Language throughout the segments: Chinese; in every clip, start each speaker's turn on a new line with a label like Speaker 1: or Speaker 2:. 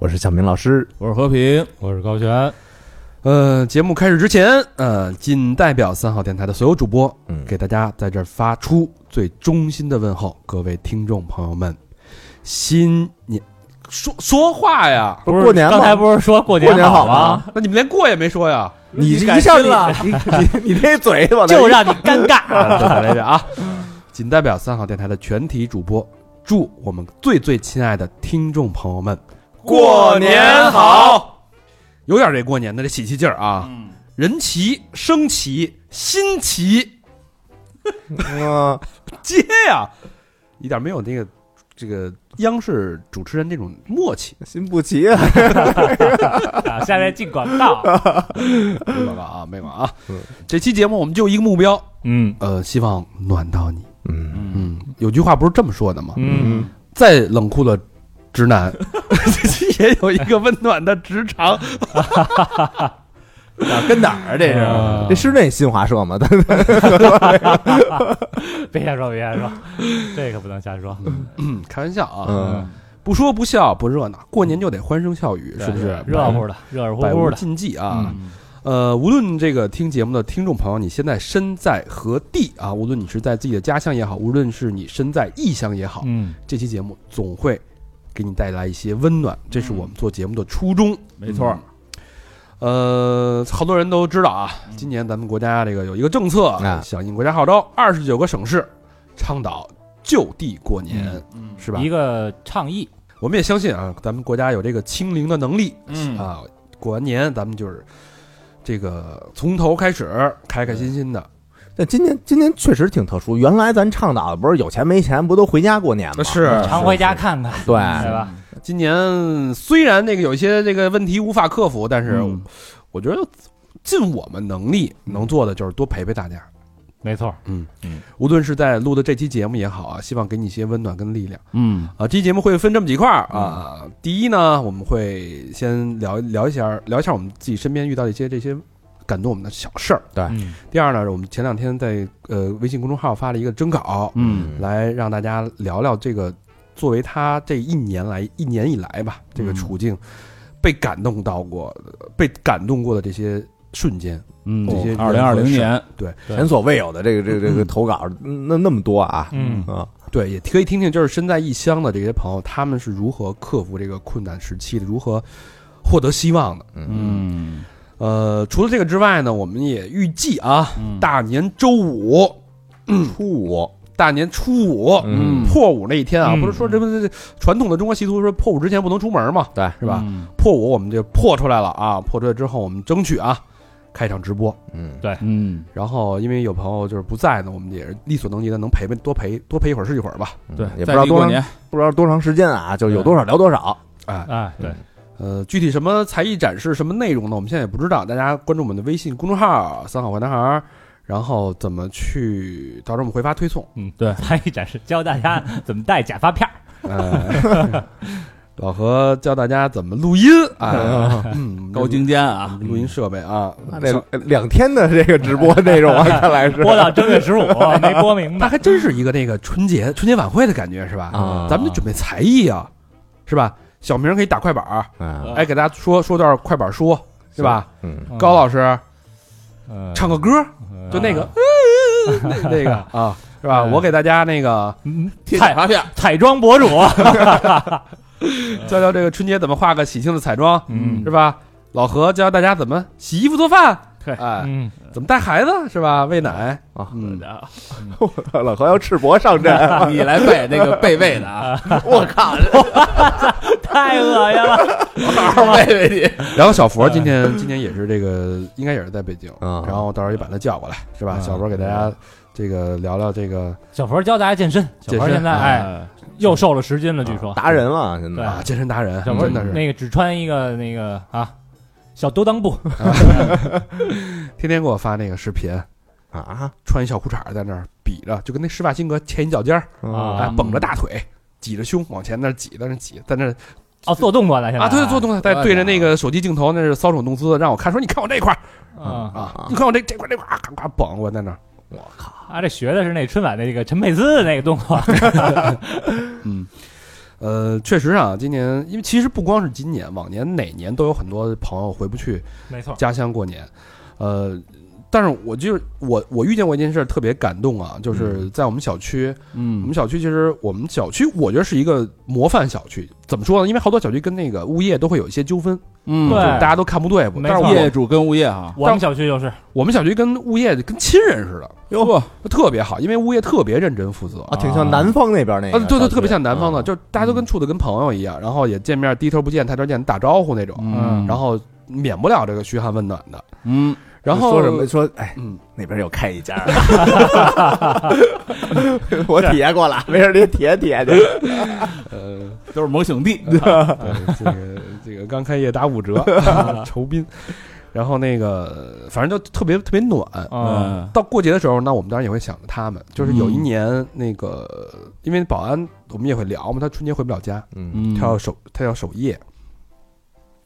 Speaker 1: 我是小明老师，
Speaker 2: 我是和平，我是高璇。
Speaker 3: 呃，节目开始之前，呃，仅代表三号电台的所有主播，
Speaker 1: 嗯
Speaker 3: 给大家在这儿发出最衷心的问候，各位听众朋友们，新年说说话呀，
Speaker 1: 不是过年吗
Speaker 2: 刚才不是说过
Speaker 1: 过年好
Speaker 2: 吗
Speaker 1: 吗？
Speaker 3: 那你们连过也没说呀？
Speaker 1: 你一
Speaker 2: 改
Speaker 1: 上
Speaker 2: 心了
Speaker 1: 你你你那嘴往那
Speaker 2: 就让你尴尬。
Speaker 3: 啊，来着啊！仅代表三好电台的全体主播，祝我们最最亲爱的听众朋友们
Speaker 1: 过年好！
Speaker 3: 有点这过年的这喜气劲儿啊！
Speaker 2: 嗯，
Speaker 3: 人齐、声齐、心齐，
Speaker 1: 啊，
Speaker 3: 接呀、一点没有那个这个央视主持人那种默契。
Speaker 1: 心不齐啊！
Speaker 2: 啊下面进广告。
Speaker 3: 没广告啊，没广告啊
Speaker 1: 嗯！
Speaker 3: 这期节目我们就一个目标，
Speaker 2: 嗯
Speaker 3: 呃，希望暖到你。
Speaker 1: 嗯
Speaker 3: 嗯，有句话不是这么说的吗？
Speaker 2: 嗯，
Speaker 3: 再冷酷的直男，也有一个温暖的职场。
Speaker 1: 哪 儿跟哪儿啊？这
Speaker 2: 啊
Speaker 1: 是这是那新华社吗？
Speaker 2: 别瞎说，别瞎说，这可不能瞎说。
Speaker 3: 嗯，开玩笑啊，
Speaker 1: 嗯，
Speaker 3: 不说不笑不热闹，过年就得欢声笑语，是不是？
Speaker 2: 热乎的，热热乎乎的。
Speaker 3: 禁忌啊。
Speaker 2: 嗯
Speaker 3: 呃，无论这个听节目的听众朋友，你现在身在何地啊？无论你是在自己的家乡也好，无论是你身在异乡也好，
Speaker 2: 嗯，
Speaker 3: 这期节目总会给你带来一些温暖，这是我们做节目的初衷。
Speaker 2: 没错。
Speaker 3: 呃，好多人都知道啊，今年咱们国家这个有一个政策，
Speaker 1: 啊。
Speaker 3: 响应国家号召，二十九个省市倡导就地过年，
Speaker 2: 嗯。
Speaker 3: 是吧？
Speaker 2: 一个倡议。
Speaker 3: 我们也相信啊，咱们国家有这个清零的能力，
Speaker 2: 嗯。
Speaker 3: 啊，过完年咱们就是这个从头开始，开开心心的。
Speaker 1: 但今年今年确实挺特殊。原来咱倡导的不是有钱没钱，不都回家过年吗？
Speaker 3: 是
Speaker 2: 常回家看看，
Speaker 1: 对
Speaker 2: 对吧？
Speaker 3: 今年虽然那个有一些这个问题无法克服，但是
Speaker 2: 嗯
Speaker 3: 我觉得尽我们能力能做的就是多陪陪大家。
Speaker 2: 没错。
Speaker 3: 嗯
Speaker 2: 嗯，
Speaker 3: 无论是在录的这期节目也好啊，希望给你一些温暖跟力量
Speaker 2: 嗯
Speaker 3: 啊。这期节目会分这么几块儿啊。第一呢，我们会先聊聊一下聊一下我们自己身边遇到的一些这些感动我们的小事儿。
Speaker 2: 对。
Speaker 3: 第二呢，我们前两天在呃微信公众号发了一个征稿，
Speaker 2: 嗯。
Speaker 3: 来让大家聊聊这个作为他这一年来一年以来吧，这个处境被感动到过、被感动过的这些瞬间，
Speaker 2: 嗯。
Speaker 3: 这些
Speaker 4: 二零二零年，
Speaker 3: 对。
Speaker 1: 前所未有的这个这个这个投稿，那那么多啊！
Speaker 2: 嗯。
Speaker 1: 啊，
Speaker 3: 对，也可以听听，就是身在异乡的这些朋友，他们是如何克服这个困难时期的，如何获得希望的。
Speaker 4: 嗯
Speaker 3: 呃，除了这个之外呢，我们也预计啊，
Speaker 4: 嗯。
Speaker 3: 大年周五、
Speaker 1: 初五，
Speaker 3: 大年初五、
Speaker 1: 嗯。
Speaker 3: 破五那一天啊，
Speaker 2: 嗯。
Speaker 3: 不是说这不这传统的中国习俗说破五之前不能出门嘛，
Speaker 1: 对，
Speaker 3: 是吧？
Speaker 4: 嗯。
Speaker 3: 破五我们就破出来了啊，破出来之后，我们争取啊开一场直播。
Speaker 1: 嗯，对。
Speaker 4: 嗯，
Speaker 3: 然后因为有朋友就是不在呢，我们也是力所能及的，能陪陪多陪多陪一会儿是一会儿吧。
Speaker 1: 嗯
Speaker 4: 对，
Speaker 1: 也不知道多长不知道多长时间啊，就有多少聊多少。
Speaker 3: 哎，
Speaker 2: 哎，对，
Speaker 3: 呃，具体什么才艺展示、什么内容呢？我们现在也不知道，大家关注我们的微信公众号“三好坏男孩儿”，然后怎么去，到时候我们会发推送。
Speaker 2: 嗯，
Speaker 4: 对
Speaker 2: 才艺展示教大家怎么戴假发片儿。
Speaker 3: 呃，老何教大家怎么录音 啊，嗯，
Speaker 4: 高精尖啊，
Speaker 3: 录音设备啊，
Speaker 1: 那这两天的这个直播内容啊，看来是
Speaker 2: 播到正月十五没播明白。
Speaker 3: 那还真是一个那个春节春节晚会的感觉是吧？
Speaker 1: 啊
Speaker 3: 咱们得准备才艺啊，是吧？小明可以打快板儿，
Speaker 1: 嗯。
Speaker 3: 哎，给大家说说段快板书，对吧？
Speaker 1: 嗯。
Speaker 3: 高老师
Speaker 2: 嗯。
Speaker 3: 唱个歌，就那个那 那个啊，是吧？
Speaker 2: 嗯。
Speaker 3: 我给大家那个
Speaker 2: 嗯彩
Speaker 4: 贴发片，
Speaker 2: 彩妆博主，
Speaker 3: 教教这个春节怎么画个喜庆的彩妆，
Speaker 2: 嗯。
Speaker 3: 是吧？老何教大家怎么洗衣服做饭，
Speaker 4: 对
Speaker 3: 哎，
Speaker 2: 嗯，
Speaker 3: 怎么带孩子是吧？喂奶。
Speaker 1: 啊
Speaker 3: 嗯，
Speaker 1: 老何要赤膊上阵，
Speaker 4: 你来背那个背背的啊，
Speaker 1: 我靠，
Speaker 2: 太恶心了。
Speaker 4: 好好背背你，
Speaker 3: 然后小佛今天今天也是这个，应该也是在北京，
Speaker 1: 嗯
Speaker 3: 然后到时候也把他叫过来，是吧？
Speaker 2: 嗯
Speaker 3: 小佛给大家这个聊聊这个
Speaker 2: 小佛教大家健身，小
Speaker 3: 健身
Speaker 2: 佛现在哎。又瘦了十斤了，据说。
Speaker 1: 达人了，现在。
Speaker 3: 啊健身达人，
Speaker 2: 小佛
Speaker 3: 真的是。
Speaker 2: 那个只穿一个那个啊小兜裆布，
Speaker 3: 天天给我发那个视频，
Speaker 1: 啊？
Speaker 3: 穿一小裤衩在那儿比着，就跟那施瓦辛格前一脚尖儿，
Speaker 2: 啊。
Speaker 3: 哎，绷着大腿，挤着胸往前那儿挤，在那儿挤，在那儿
Speaker 2: 哦做动作呢，现在。
Speaker 3: 啊，对，做动作，在
Speaker 4: 哎
Speaker 3: 对着那个手机镜头，那是搔首弄姿，让我看，说你看我这块儿。
Speaker 2: 啊。
Speaker 3: 啊，你看我这这块儿这块儿，咔咔绷我在那儿，我靠
Speaker 2: 啊，这学的是那春晚的那个陈佩斯的那个动作，
Speaker 3: 嗯，呃，确实啊，今年因为其实不光是今年，往年哪年都有很多朋友回不去
Speaker 2: 没错，
Speaker 3: 家乡过年，呃。但是我就是我，我遇见过一件事特别感动啊，就是在我们小区，嗯。我
Speaker 4: 嗯
Speaker 3: 们小区其实我们小区，我觉得是一个模范小区。怎么说呢？因为好多小区跟那个物业都会有一些纠纷，
Speaker 4: 嗯，
Speaker 2: 对。
Speaker 3: 大家都看不对付。但是
Speaker 4: 业主跟物业啊，
Speaker 2: 我们小区就是。
Speaker 3: 我们小区跟物业跟亲人似的，
Speaker 4: 哟，
Speaker 3: 特别好，因为物业特别认真负责。
Speaker 1: 啊，挺像南方那边那个，
Speaker 3: 啊，对对，特别像南方的，
Speaker 1: 啊
Speaker 3: 就是大家都跟处的跟朋友一样，然后也见面低头不见抬头见，打招呼那种，
Speaker 2: 嗯。
Speaker 3: 然后免不了这个嘘寒问暖的。
Speaker 4: 嗯，
Speaker 3: 然后
Speaker 1: 说什么说，哎，
Speaker 3: 嗯，
Speaker 1: 那边又开一家，我体验过了，没事，你体验体验去。
Speaker 3: 呃，
Speaker 4: 都是萌兄弟，
Speaker 3: 对这个这个刚开业打五折，酬宾。然后那个反正就特别特别暖。
Speaker 2: 嗯
Speaker 3: 到过节的时候那，我们当然也会想着他们。就是有一年那个，因为保安我们也会聊嘛，他春节回不了家，
Speaker 1: 嗯
Speaker 4: 嗯，
Speaker 3: 他要守他要守夜，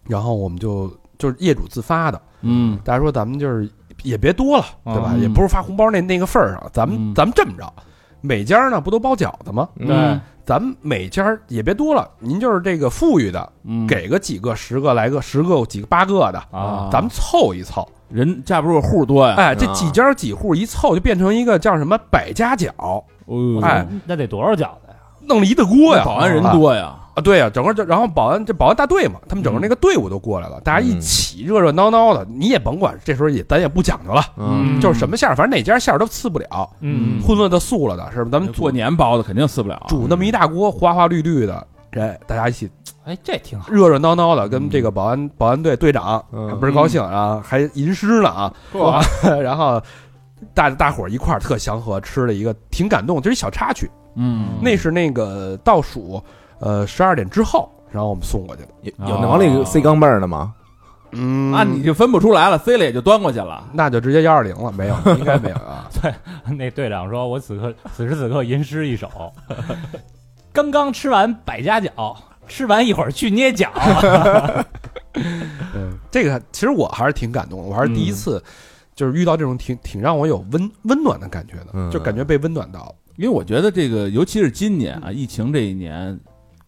Speaker 3: 然后我们就就是业主自发的，
Speaker 4: 嗯。
Speaker 3: 大家说咱们就是也别多了，对吧？
Speaker 4: 嗯。
Speaker 3: 也不是发红包那那个份儿上，咱们、
Speaker 4: 嗯。
Speaker 3: 咱们这么着，每家呢不都包饺子吗？
Speaker 2: 对，
Speaker 3: 咱们每家也别多了，您就是这个富裕的，
Speaker 4: 嗯，
Speaker 3: 给个几个、十个来个、十个、几个、八个的，
Speaker 2: 啊，
Speaker 3: 咱们凑一凑。
Speaker 4: 人架不住户多呀，
Speaker 3: 哎，这
Speaker 1: 啊。
Speaker 3: 几家几户一凑，就变成一个叫什么百家饺，
Speaker 4: 哦。
Speaker 3: 哎，
Speaker 2: 那得多少饺子呀？
Speaker 3: 弄了一大锅呀。
Speaker 4: 保安人多呀，
Speaker 3: 啊，对呀、整个就然后保安这保安大队嘛，他们整个那个队伍都过来了，大家一起热热闹闹的，你也甭管，这时候也咱也不讲究了，
Speaker 1: 嗯
Speaker 3: 就是什么馅儿，反正哪家馅儿都次不了，
Speaker 2: 嗯
Speaker 3: 荤了的素了的，是吧？咱们煮
Speaker 4: 过年包的肯定次不了，
Speaker 3: 煮那么一大锅花花绿绿的，哎，大家一起
Speaker 2: 哎，这挺好。
Speaker 3: 热热闹闹的，跟这个保安保安队队长
Speaker 1: 嗯
Speaker 3: 还倍儿高兴啊，还吟诗呢啊，
Speaker 4: 哇，
Speaker 3: 然后大大伙儿一块儿特祥和，吃了一个挺感动，这是一小插曲，
Speaker 4: 嗯，
Speaker 3: 那是那个倒数呃十二点之后，然后我们送过去的，
Speaker 1: 有有那往里塞钢镚儿的吗？
Speaker 3: 嗯
Speaker 4: 那你就分不出来了塞了也就端过去了，
Speaker 3: 那就直接幺二零了，没有，应该没有啊。
Speaker 2: 对那队长说：“我此刻此时此刻吟诗一首，刚刚吃完百家饺，吃完一会儿去捏脚。
Speaker 3: 嗯，这个其实我还是挺感动的，我还是第一次，就是遇到这种挺挺让我有温温暖的感觉的，
Speaker 1: 嗯
Speaker 3: 就感觉被温暖到了。
Speaker 4: 因为我觉得这个，尤其是今年啊，疫情这一年，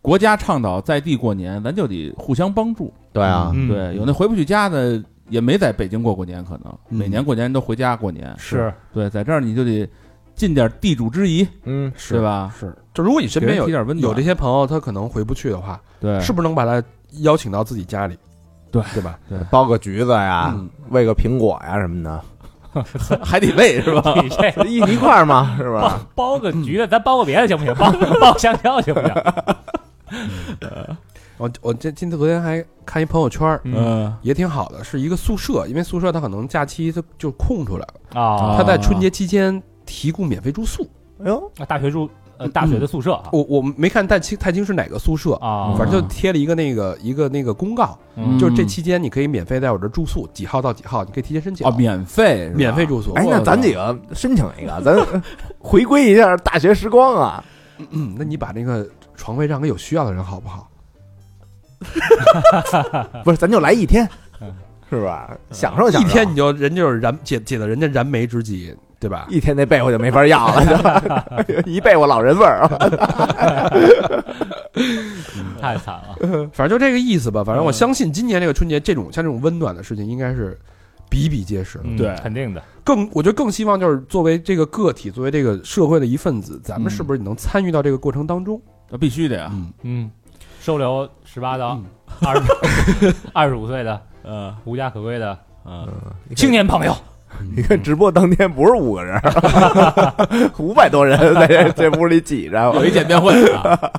Speaker 4: 国家倡导在地过年，咱就得互相帮助。
Speaker 1: 对啊，
Speaker 2: 嗯
Speaker 4: 对，有那回不去家的，也没在北京过过年，可能
Speaker 3: 嗯
Speaker 4: 每年过年都回家过年。
Speaker 2: 是，
Speaker 4: 对，在这儿你就得尽点地主之谊，
Speaker 1: 嗯，
Speaker 3: 是
Speaker 4: 对？吧？
Speaker 3: 是，就如果你身边有
Speaker 4: 给人提点温暖
Speaker 3: 有这些朋友，他可能回不去的话，
Speaker 4: 对，
Speaker 3: 是不是能把他邀请到自己家里？
Speaker 4: 对
Speaker 3: 对吧？
Speaker 1: 包个橘子呀
Speaker 3: 嗯，
Speaker 1: 喂个苹果呀什么的，
Speaker 4: 还得喂是吧？
Speaker 2: 你这
Speaker 1: 一一块儿嘛，是吧？
Speaker 2: 包个橘子，咱包个别的行不行？包包香蕉行不行？
Speaker 3: 我我这今天昨天还看一朋友圈，
Speaker 4: 嗯
Speaker 3: 也挺好的，是一个宿舍，因为宿舍它可能假期它就空出来了，
Speaker 2: 啊，
Speaker 3: 他在春节期间提供免费住宿。
Speaker 1: 哎呦，
Speaker 2: 大学住呃大学的宿舍啊
Speaker 3: 我我没看太清太清是哪个宿舍，
Speaker 2: 啊，
Speaker 3: 反正就贴了一个那个一个那个公告，
Speaker 2: 嗯
Speaker 3: 就是这期间你可以免费在我这住宿，几号到几号，你可以提前申请
Speaker 4: 哦，免费
Speaker 3: 免费住宿。
Speaker 1: 哎，那咱几个申请一个，咱回归一下大学时光啊！
Speaker 3: 嗯，那你把那个床位让给有需要的人好不好？
Speaker 1: 不是，咱就来一天
Speaker 2: 嗯，
Speaker 1: 是吧？享受享受，
Speaker 3: 一天你就人就是燃解解了人家燃眉之急，对吧？
Speaker 1: 一天那被窝就没法要了，就一被窝老人味儿。
Speaker 2: 太惨了。
Speaker 3: 反正就这个意思吧。反正我相信今年这个春节，这种像这种温暖的事情，应该是比比皆是。
Speaker 2: 嗯
Speaker 4: 对
Speaker 2: 肯定的。
Speaker 3: 更，我觉得更希望就是作为这个个体，作为这个社会的一份子，咱们
Speaker 4: 嗯
Speaker 3: 是不是能参与到这个过程当中？
Speaker 4: 那必须的呀。
Speaker 3: 嗯，
Speaker 2: 嗯，收留十八到
Speaker 3: 嗯。
Speaker 2: 二十 二十五岁的
Speaker 4: 呃
Speaker 2: 无家可归的
Speaker 4: 嗯，
Speaker 2: 青年朋友，
Speaker 1: 你看直播当天不是五个人，五百多人在这这屋里挤着，
Speaker 4: 有一见面会啊，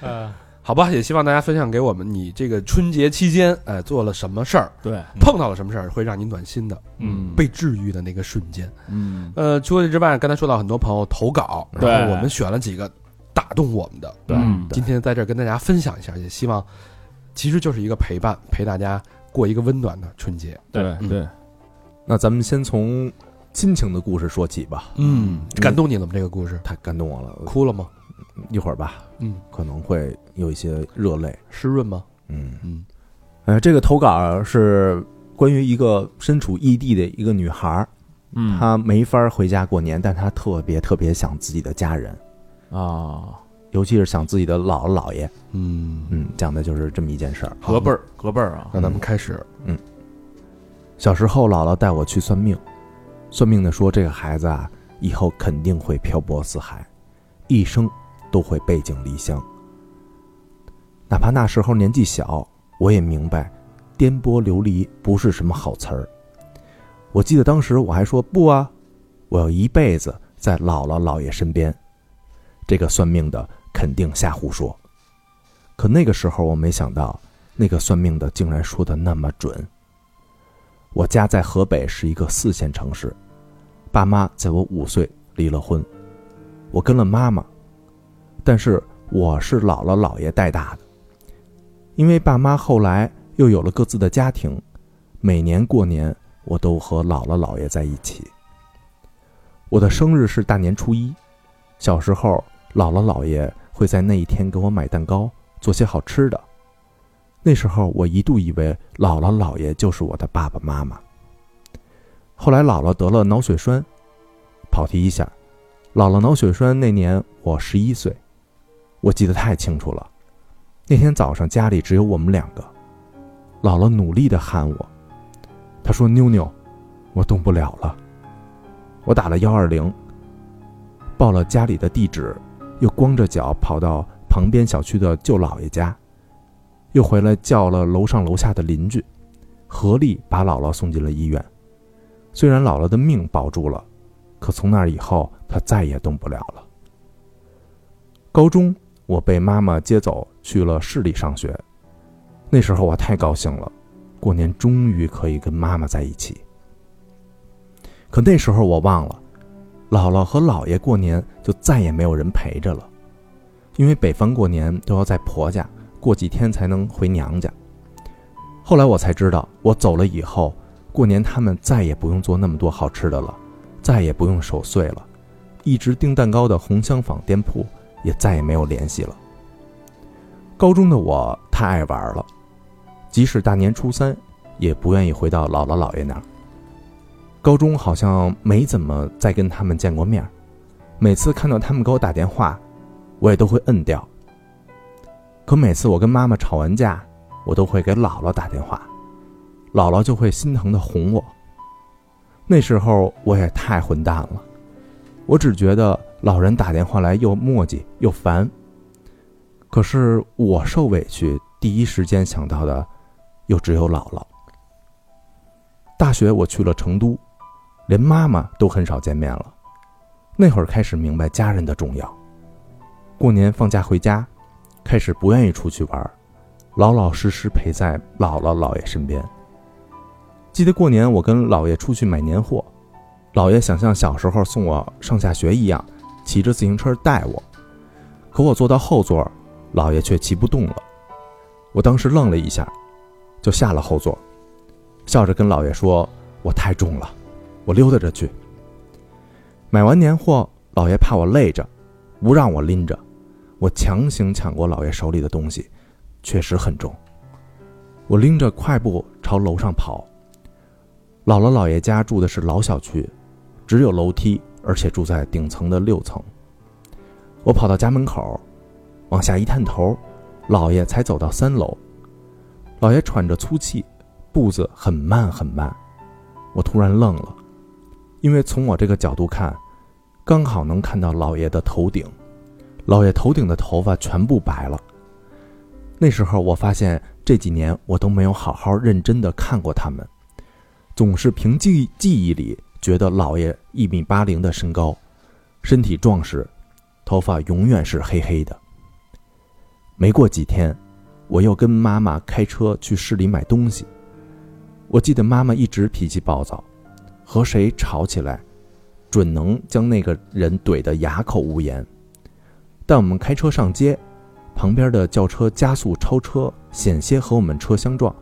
Speaker 2: 呃，
Speaker 5: 好吧，也希望大家分享给我们，你这个春节期间，哎，做了什么事儿，
Speaker 4: 对，
Speaker 5: 碰到了什么事儿，会让你暖心的，
Speaker 4: 嗯
Speaker 5: 被治愈的那个瞬间。
Speaker 4: 嗯。
Speaker 5: 呃，除了这之外，刚才说到很多朋友投稿，然
Speaker 4: 对
Speaker 5: 后我们选了几个打动我们的，
Speaker 1: 对
Speaker 4: 嗯
Speaker 5: 今天在这儿跟大家分享一下，也希望其实就是一个陪伴，陪大家过一个温暖的春节。嗯
Speaker 4: 对对，
Speaker 1: 那咱们先从亲情的故事说起吧。
Speaker 5: 嗯，感动你了吗？这个故事
Speaker 1: 太感动我了，
Speaker 5: 哭了吗？
Speaker 1: 一会儿吧，
Speaker 5: 嗯，
Speaker 1: 可能会有一些热泪。
Speaker 5: 湿润吗？
Speaker 1: 嗯，
Speaker 5: 嗯
Speaker 1: 呃，这个投稿是关于一个身处异地的一个女孩，
Speaker 4: 嗯
Speaker 1: 她没法回家过年，但她特别特别想自己的家人，
Speaker 4: 啊，
Speaker 1: 尤其是想自己的姥姥姥爷。
Speaker 5: 嗯
Speaker 1: 嗯，讲的就是这么一件事儿。
Speaker 4: 隔辈儿隔辈儿啊，
Speaker 5: 那咱们开始。
Speaker 1: 嗯小时候，姥姥带我去算命，算命的说这个孩子啊，以后肯定会漂泊四海，一生都会背井离乡。哪怕那时候年纪小，我也明白，颠簸流离不是什么好词儿。我记得当时我还说不啊，我要一辈子在姥姥姥爷身边。这个算命的肯定瞎胡说。可那个时候我没想到，那个算命的竟然说的那么准。我家在河北是一个四线城市，爸妈在我五岁离了婚，我跟了妈妈，但是我是姥姥姥爷带大的。因为爸妈后来又有了各自的家庭，每年过年我都和姥姥姥爷在一起。我的生日是大年初一，小时候姥姥姥爷会在那一天给我买蛋糕，做些好吃的。那时候我一度以为姥姥姥爷就是我的爸爸妈妈。后来姥姥得了脑血栓，跑题一下，姥姥脑血栓那年我十一岁，我记得太清楚了。那天早上家里只有我们两个，姥姥努力的喊我，她说：“妞妞，我动不了了。”我打了幺二零，报了家里的地址，又光着脚跑到旁边小区的舅姥爷家。又回来叫了楼上楼下的邻居，合力把姥姥送进了医院。虽然姥姥的命保住了，可从那以后她再也动不了了。高中我被妈妈接走去了市里上学，那时候我太高兴了，过年终于可以跟妈妈在一起。可那时候我忘了，姥姥和姥爷过年就再也没有人陪着了，因为北方过年都要在婆家。过几天才能回娘家。后来我才知道，我走了以后，过年他们再也不用做那么多好吃的了，再也不用守岁了，一直订蛋糕的红香坊店铺也再也没有联系了。高中的我太爱玩了，即使大年初三，也不愿意回到姥姥姥爷那儿。高中好像没怎么再跟他们见过面，每次看到他们给我打电话，我也都会摁掉。可每次我跟妈妈吵完架，我都会给姥姥打电话，姥姥就会心疼的哄我。那时候我也太混蛋了，我只觉得老人打电话来又磨叽又烦。可是我受委屈，第一时间想到的，又只有姥姥。大学我去了成都，连妈妈都很少见面了。那会儿开始明白家人的重要。过年放假回家。开始不愿意出去玩，老老实实陪在姥姥姥爷身边。记得过年我跟姥爷出去买年货，姥爷想像小时候送我上下学一样，骑着自行车带我。可我坐到后座，姥爷却骑不动了。我当时愣了一下，就下了后座，笑着跟姥爷说：“我太重了，我溜达着去。”买完年货，姥爷怕我累着，不让我拎着。我强行抢过姥爷手里的东西，确实很重。我拎着快步朝楼上跑。姥姥姥爷家住的是老小区，只有楼梯，而且住在顶层的六层。我跑到家门口，往下一探头，姥爷才走到三楼。姥爷喘着粗气，步子很慢很慢。我突然愣了，因为从我这个角度看，刚好能看到姥爷的头顶。老爷头顶的头发全部白了。那时候我发现这几年我都没有好好认真的看过他们，总是凭记记忆里觉得老爷一米八零的身高，身体壮实，头发永远是黑黑的。没过几天，我又跟妈妈开车去市里买东西。我记得妈妈一直脾气暴躁，和谁吵起来，准能将那个人怼得哑口无言。但我们开车上街，旁边的轿车加速超车，险些和我们车相撞。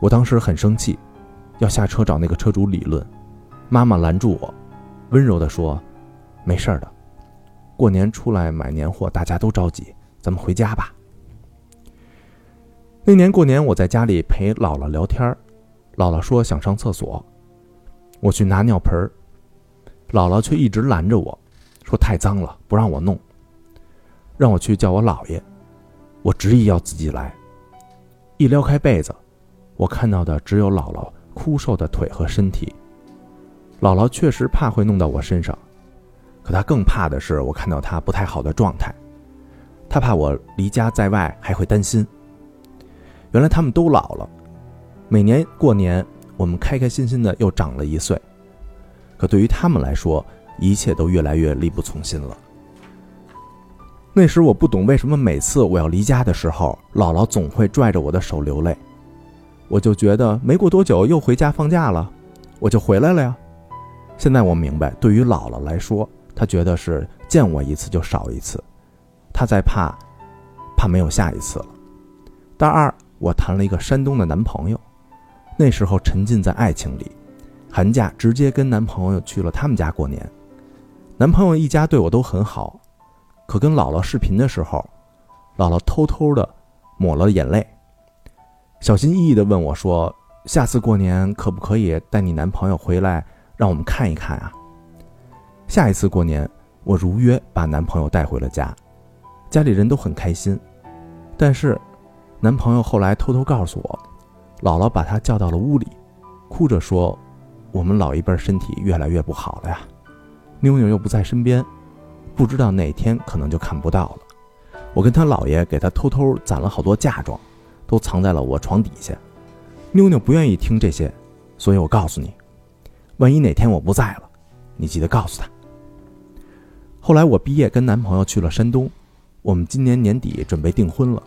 Speaker 1: 我当时很生气，要下车找那个车主理论。妈妈拦住我，温柔地说：“没事的，过年出来买年货，大家都着急，咱们回家吧。”那年过年，我在家里陪姥姥聊天姥姥说想上厕所，我去拿尿盆姥姥却一直拦着我，说太脏了，不让我弄，让我去叫我姥爷。我执意要自己来。一撩开被子，我看到的只有姥姥枯瘦的腿和身体。姥姥确实怕会弄到我身上，可她更怕的是我看到她不太好的状态。她怕我离家在外还会担心。原来他们都老了。每年过年，我们开开心心的又长了一岁，可对于他们来说，一切都越来越力不从心了。那时我不懂为什么每次我要离家的时候，姥姥总会拽着我的手流泪，我就觉得没过多久又回家放假了，我就回来了呀。现在我明白，对于姥姥来说，她觉得是见我一次就少一次，她在怕，怕没有下一次了。大二，我谈了一个山东的男朋友。那时候沉浸在爱情里，寒假直接跟男朋友去了他们家过年。男朋友一家对我都很好，可跟姥姥视频的时候，姥姥偷偷的抹了眼泪，小心翼翼的问我说：“下次过年可不可以带你男朋友回来，让我们看一看啊？”下一次过年，我如约把男朋友带回了家，家里人都很开心。但是，男朋友后来偷偷告诉我。姥姥把他叫到了屋里，哭着说：“我们老一辈身体越来越不好了呀，妞妞又不在身边，不知道哪天可能就看不到了。”我跟他姥爷给他偷偷攒了好多嫁妆，都藏在了我床底下。妞妞不愿意听这些，所以我告诉你，万一哪天我不在了，你记得告诉他。后来我毕业跟男朋友去了山东，我们今年年底准备订婚了。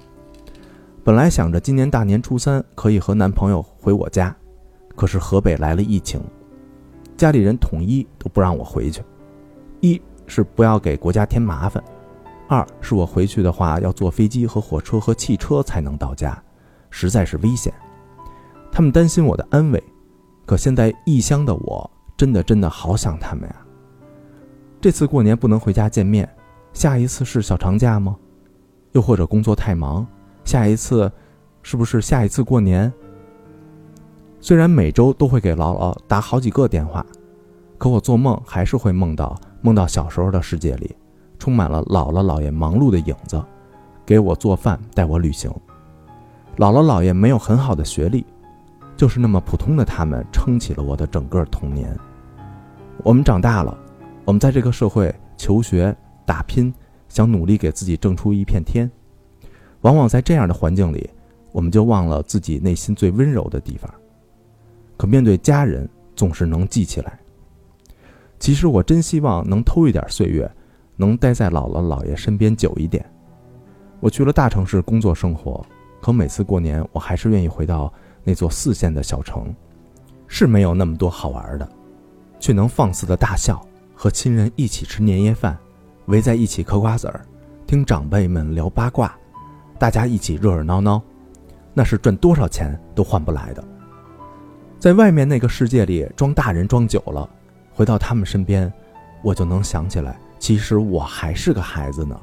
Speaker 1: 本来想着今年大年初三可以和男朋友回我家，可是河北来了疫情，家里人统一都不让我回去。一是不要给国家添麻烦，二是我回去的话要坐飞机和火车和汽车才能到家，实在是危险。他们担心我的安危，可现在异乡的我真的真的好想他们呀。这次过年不能回家见面，下一次是小长假吗？又或者工作太忙？下一次，是不是下一次过年？虽然每周都会给姥姥打好几个电话，可我做梦还是会梦到梦到小时候的世界里，充满了姥姥姥爷忙碌的影子，给我做饭，带我旅行。姥姥姥爷没有很好的学历，就是那么普通的他们撑起了我的整个童年。我们长大了，我们在这个社会求学打拼，想努力给自己挣出一片天。往往在这样的环境里，我们就忘了自己内心最温柔的地方。可面对家人，总是能记起来。其实我真希望能偷一点岁月，能待在姥姥姥爷身边久一点。我去了大城市工作生活，可每次过年，我还是愿意回到那座四线的小城。是没有那么多好玩的，却能放肆的大笑，和亲人一起吃年夜饭，围在一起嗑瓜子儿，听长辈们聊八卦。大家一起热热闹闹，那是赚多少钱都换不来的。在外面那个世界里装大人装久了，回到他们身边，我就能想起来，其实我还是个孩子呢。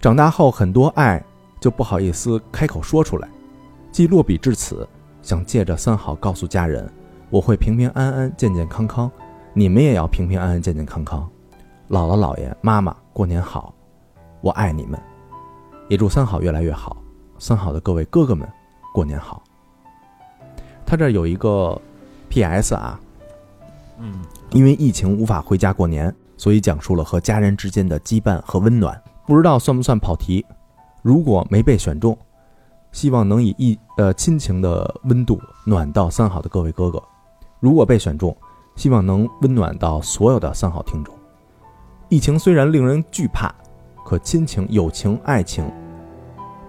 Speaker 1: 长大后很多爱就不好意思开口说出来，既落笔至此，想借着三好告诉家人，我会平平安安、健健康康，你们也要平平安安、健健康康。姥姥、姥爷、妈妈，过年好，我爱你们。也祝三好越来越好，三好的各位哥哥们，过年好。他这有一个 P.S. 啊，
Speaker 4: 嗯，
Speaker 1: 因为疫情无法回家过年，所以讲述了和家人之间的羁绊和温暖。不知道算不算跑题？如果没被选中，希望能以一呃亲情的温度暖到三好的各位哥哥；如果被选中，希望能温暖到所有的三好听众。疫情虽然令人惧怕。可亲情、友情、爱情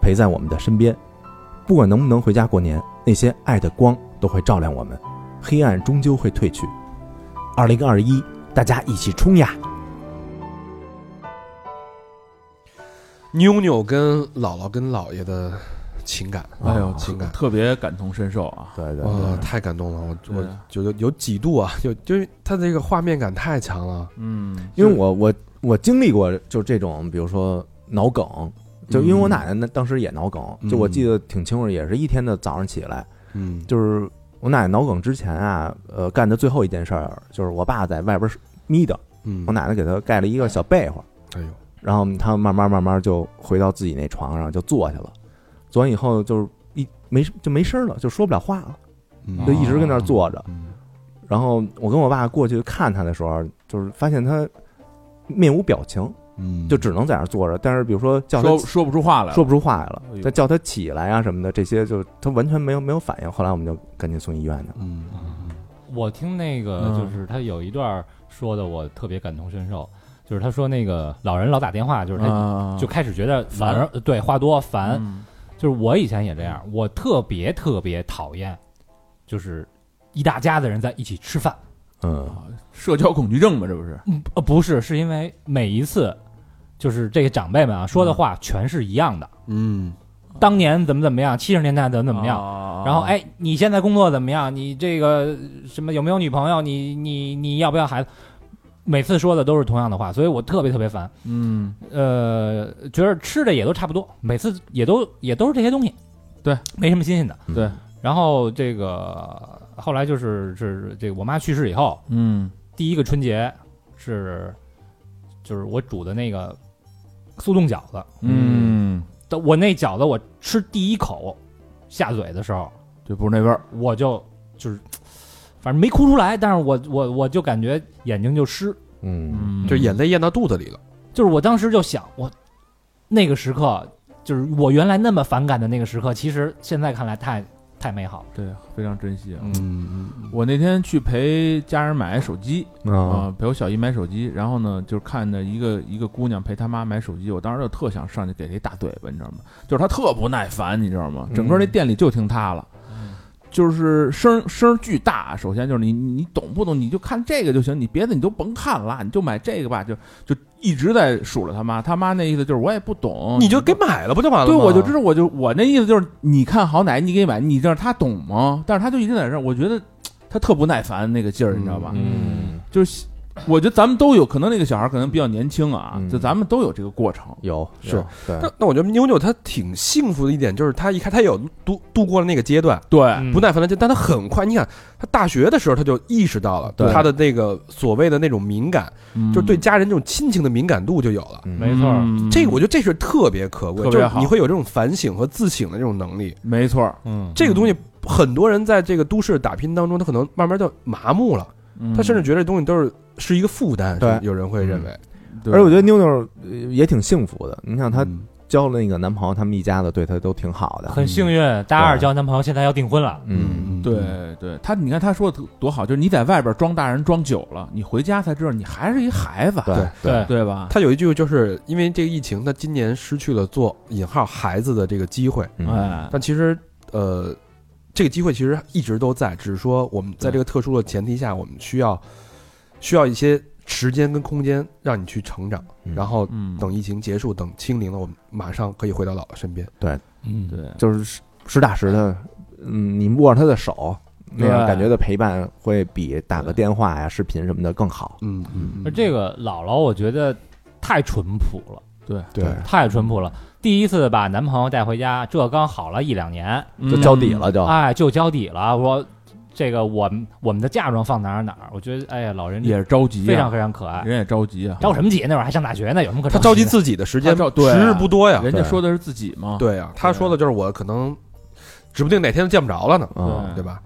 Speaker 1: 陪在我们的身边。不管能不能回家过年，那些爱的光都会照亮我们，黑暗终究会褪去。二零二一，大家一起冲呀！
Speaker 3: 妞妞跟姥姥跟姥爷的情感，
Speaker 4: 哎呦，
Speaker 3: 情感，
Speaker 4: 特别感同身受啊！
Speaker 1: 对对
Speaker 3: 太感动了！我我就有有几度啊，就就是他这个画面感太强了。
Speaker 4: 嗯，
Speaker 1: 因为我我我经历过就这种，比如说脑梗，就因为我奶奶那当时也脑梗，就我记得挺清楚，也是一天的早上起来，
Speaker 3: 嗯，
Speaker 1: 就是我奶奶脑梗之前啊，呃，干的最后一件事儿就是我爸在外边眯的，
Speaker 3: 嗯。
Speaker 1: 我奶奶给他盖了一个小被窝，
Speaker 3: 哎呦，
Speaker 1: 然后他慢慢慢慢就回到自己那床上就坐下了，做完以后就是一没就没声了，就说不了话了，就一直跟那儿坐着。然后我跟我爸过去看他的时候，就是发现他面无表情，就只能在那儿坐着。但是比如说叫他
Speaker 4: 说说不出话来，
Speaker 1: 说不出话来了，再叫他起来啊什么的，这些就他完全没有没有反应。后来我们就赶紧送医院的。
Speaker 3: 嗯
Speaker 2: 我听那个就是他有一段说的，我特别感同身受，就是他说那个老人老打电话，就是他就开始觉得反而对话多烦，就是我以前也这样，我特别特别讨厌，就是一大家子人在一起吃饭。
Speaker 1: 嗯
Speaker 4: 社交恐惧症吧，这不是？
Speaker 2: 嗯，呃，不是，是因为每一次，就是这些长辈们啊说的话全是一样的。
Speaker 3: 嗯
Speaker 2: 当年怎么怎么样，七十年代怎么怎么样，
Speaker 4: 样
Speaker 2: 然后，哎，你现在工作怎么样？你这个什么有没有女朋友？你你你要不要孩子？每次说的都是同样的话，所以我特别特别烦。
Speaker 4: 嗯。
Speaker 2: 呃，觉得吃的也都差不多，每次也都也都是这些东西，
Speaker 4: 对，
Speaker 2: 没什么新鲜的。
Speaker 4: 对，
Speaker 2: 然后这个后来就是是这个我妈去世以后，
Speaker 4: 嗯。
Speaker 2: 第一个春节是就是我煮的那个速冻饺子，
Speaker 4: 嗯，
Speaker 2: 等我那饺子我吃第一口下嘴的时候，
Speaker 4: 就不是那味儿，
Speaker 2: 我就就是反正没哭出来，但是我我我就感觉眼睛就湿，
Speaker 1: 嗯
Speaker 4: 嗯，
Speaker 3: 就眼泪咽到肚子里了。
Speaker 2: 就是我当时就想，我那个时刻就是我原来那么反感的那个时刻，其实现在看来太太美好了。
Speaker 4: 对，非常珍惜啊。
Speaker 2: 嗯
Speaker 3: 嗯
Speaker 4: 我那天去陪家人买手机
Speaker 1: 啊
Speaker 4: 啊，陪我小姨买手机，然后呢，就是看着一个一个姑娘陪她妈买手机，我当时就特想上去给她一大嘴巴，你知道吗？就是她特不耐烦，你知道吗？整个那店里就听她了。就是声声巨大，首先就是你你你懂不懂？你就看这个就行，你别的你都甭看了，你就买这个吧，就就一直在数落他妈，他妈那意思就是我也不懂，
Speaker 3: 你就给买了不就完了
Speaker 4: 对，我就知道，我就我那意思就是，你看好哪你给买，你知道他懂吗？但是他就一直在这儿，我觉得他特不耐烦那个劲儿，你知道吧？
Speaker 1: 嗯
Speaker 4: 就是我觉得咱们都有可能那个小孩可能比较年轻啊，
Speaker 1: 嗯
Speaker 4: 就咱们都有这个过程。
Speaker 1: 有
Speaker 3: 是那那我觉得妞妞她挺幸福的一点就是她一开她有度度过了那个阶段，
Speaker 4: 对，
Speaker 2: 嗯
Speaker 3: 不耐烦的阶段，但她很快，你看她大学的时候她就意识到了
Speaker 1: 对
Speaker 3: 她的那个所谓的那种敏感，
Speaker 4: 嗯
Speaker 3: 就是对家人这种亲情的敏感度就有了。
Speaker 1: 嗯
Speaker 2: 没错
Speaker 4: 嗯
Speaker 3: 这个我觉得这是特别可贵，就是
Speaker 4: 好
Speaker 3: 你会有这种反省和自省的这种能力。
Speaker 4: 没错，
Speaker 2: 嗯，
Speaker 3: 这个东西很多人在这个都市打拼当中，他可能慢慢就麻木了，
Speaker 4: 嗯
Speaker 3: 他甚至觉得这东西都是是一个负担。
Speaker 1: 对。
Speaker 3: 有人会认为，
Speaker 4: 对。
Speaker 1: 而且我觉得妞妞呃也挺幸福的。你想她
Speaker 3: 嗯。
Speaker 1: 交了那个男朋友，他们一家子对她都挺好的。
Speaker 2: 很幸运，大二交男朋友，现在要订婚了。
Speaker 1: 嗯，
Speaker 4: 对对，他你看他说的多好，就是你在外边装大人装久了，你回家才知道你还是一孩子，
Speaker 1: 对
Speaker 2: 对。
Speaker 4: 对。吧？
Speaker 3: 他有一句就是因为这个疫情，他今年失去了做引号孩子的这个机会，
Speaker 1: 嗯。
Speaker 4: 哎，
Speaker 3: 但其实呃，这个机会其实一直都在，只是说我们在这个特殊的前提下，我们需要需要一些时间跟空间让你去成长，
Speaker 1: 嗯。
Speaker 3: 然后
Speaker 4: 嗯，
Speaker 3: 等疫情结束，等清零了，我们马上可以回到姥姥身边。
Speaker 2: 对嗯，
Speaker 4: 对，
Speaker 1: 就是实实打实的，嗯，你握着他的手，那样感觉的陪伴会比打个电话呀、视频什么的更好。
Speaker 3: 嗯嗯。
Speaker 2: 而这个姥姥，我觉得太淳朴了，
Speaker 4: 对，
Speaker 3: 对，
Speaker 2: 太淳朴了。第一次把男朋友带回家，这刚好了一两年，
Speaker 1: 就交底了就，
Speaker 2: 哎，就交底了。我这个我们我们的嫁妆放哪儿哪儿，我觉得哎呀，老人
Speaker 4: 也是着急啊，
Speaker 2: 非常非常可爱。
Speaker 4: 人也着急啊，
Speaker 2: 着什么急？那会儿还上大学呢，有什么可
Speaker 3: 他
Speaker 2: 着急的？
Speaker 3: 着急自己的时间时日不多呀。
Speaker 4: 人家说的是自己嘛，
Speaker 3: 对呀，他说的就是我可能指不定哪天就见不着了呢，
Speaker 1: 嗯，
Speaker 3: 对吧？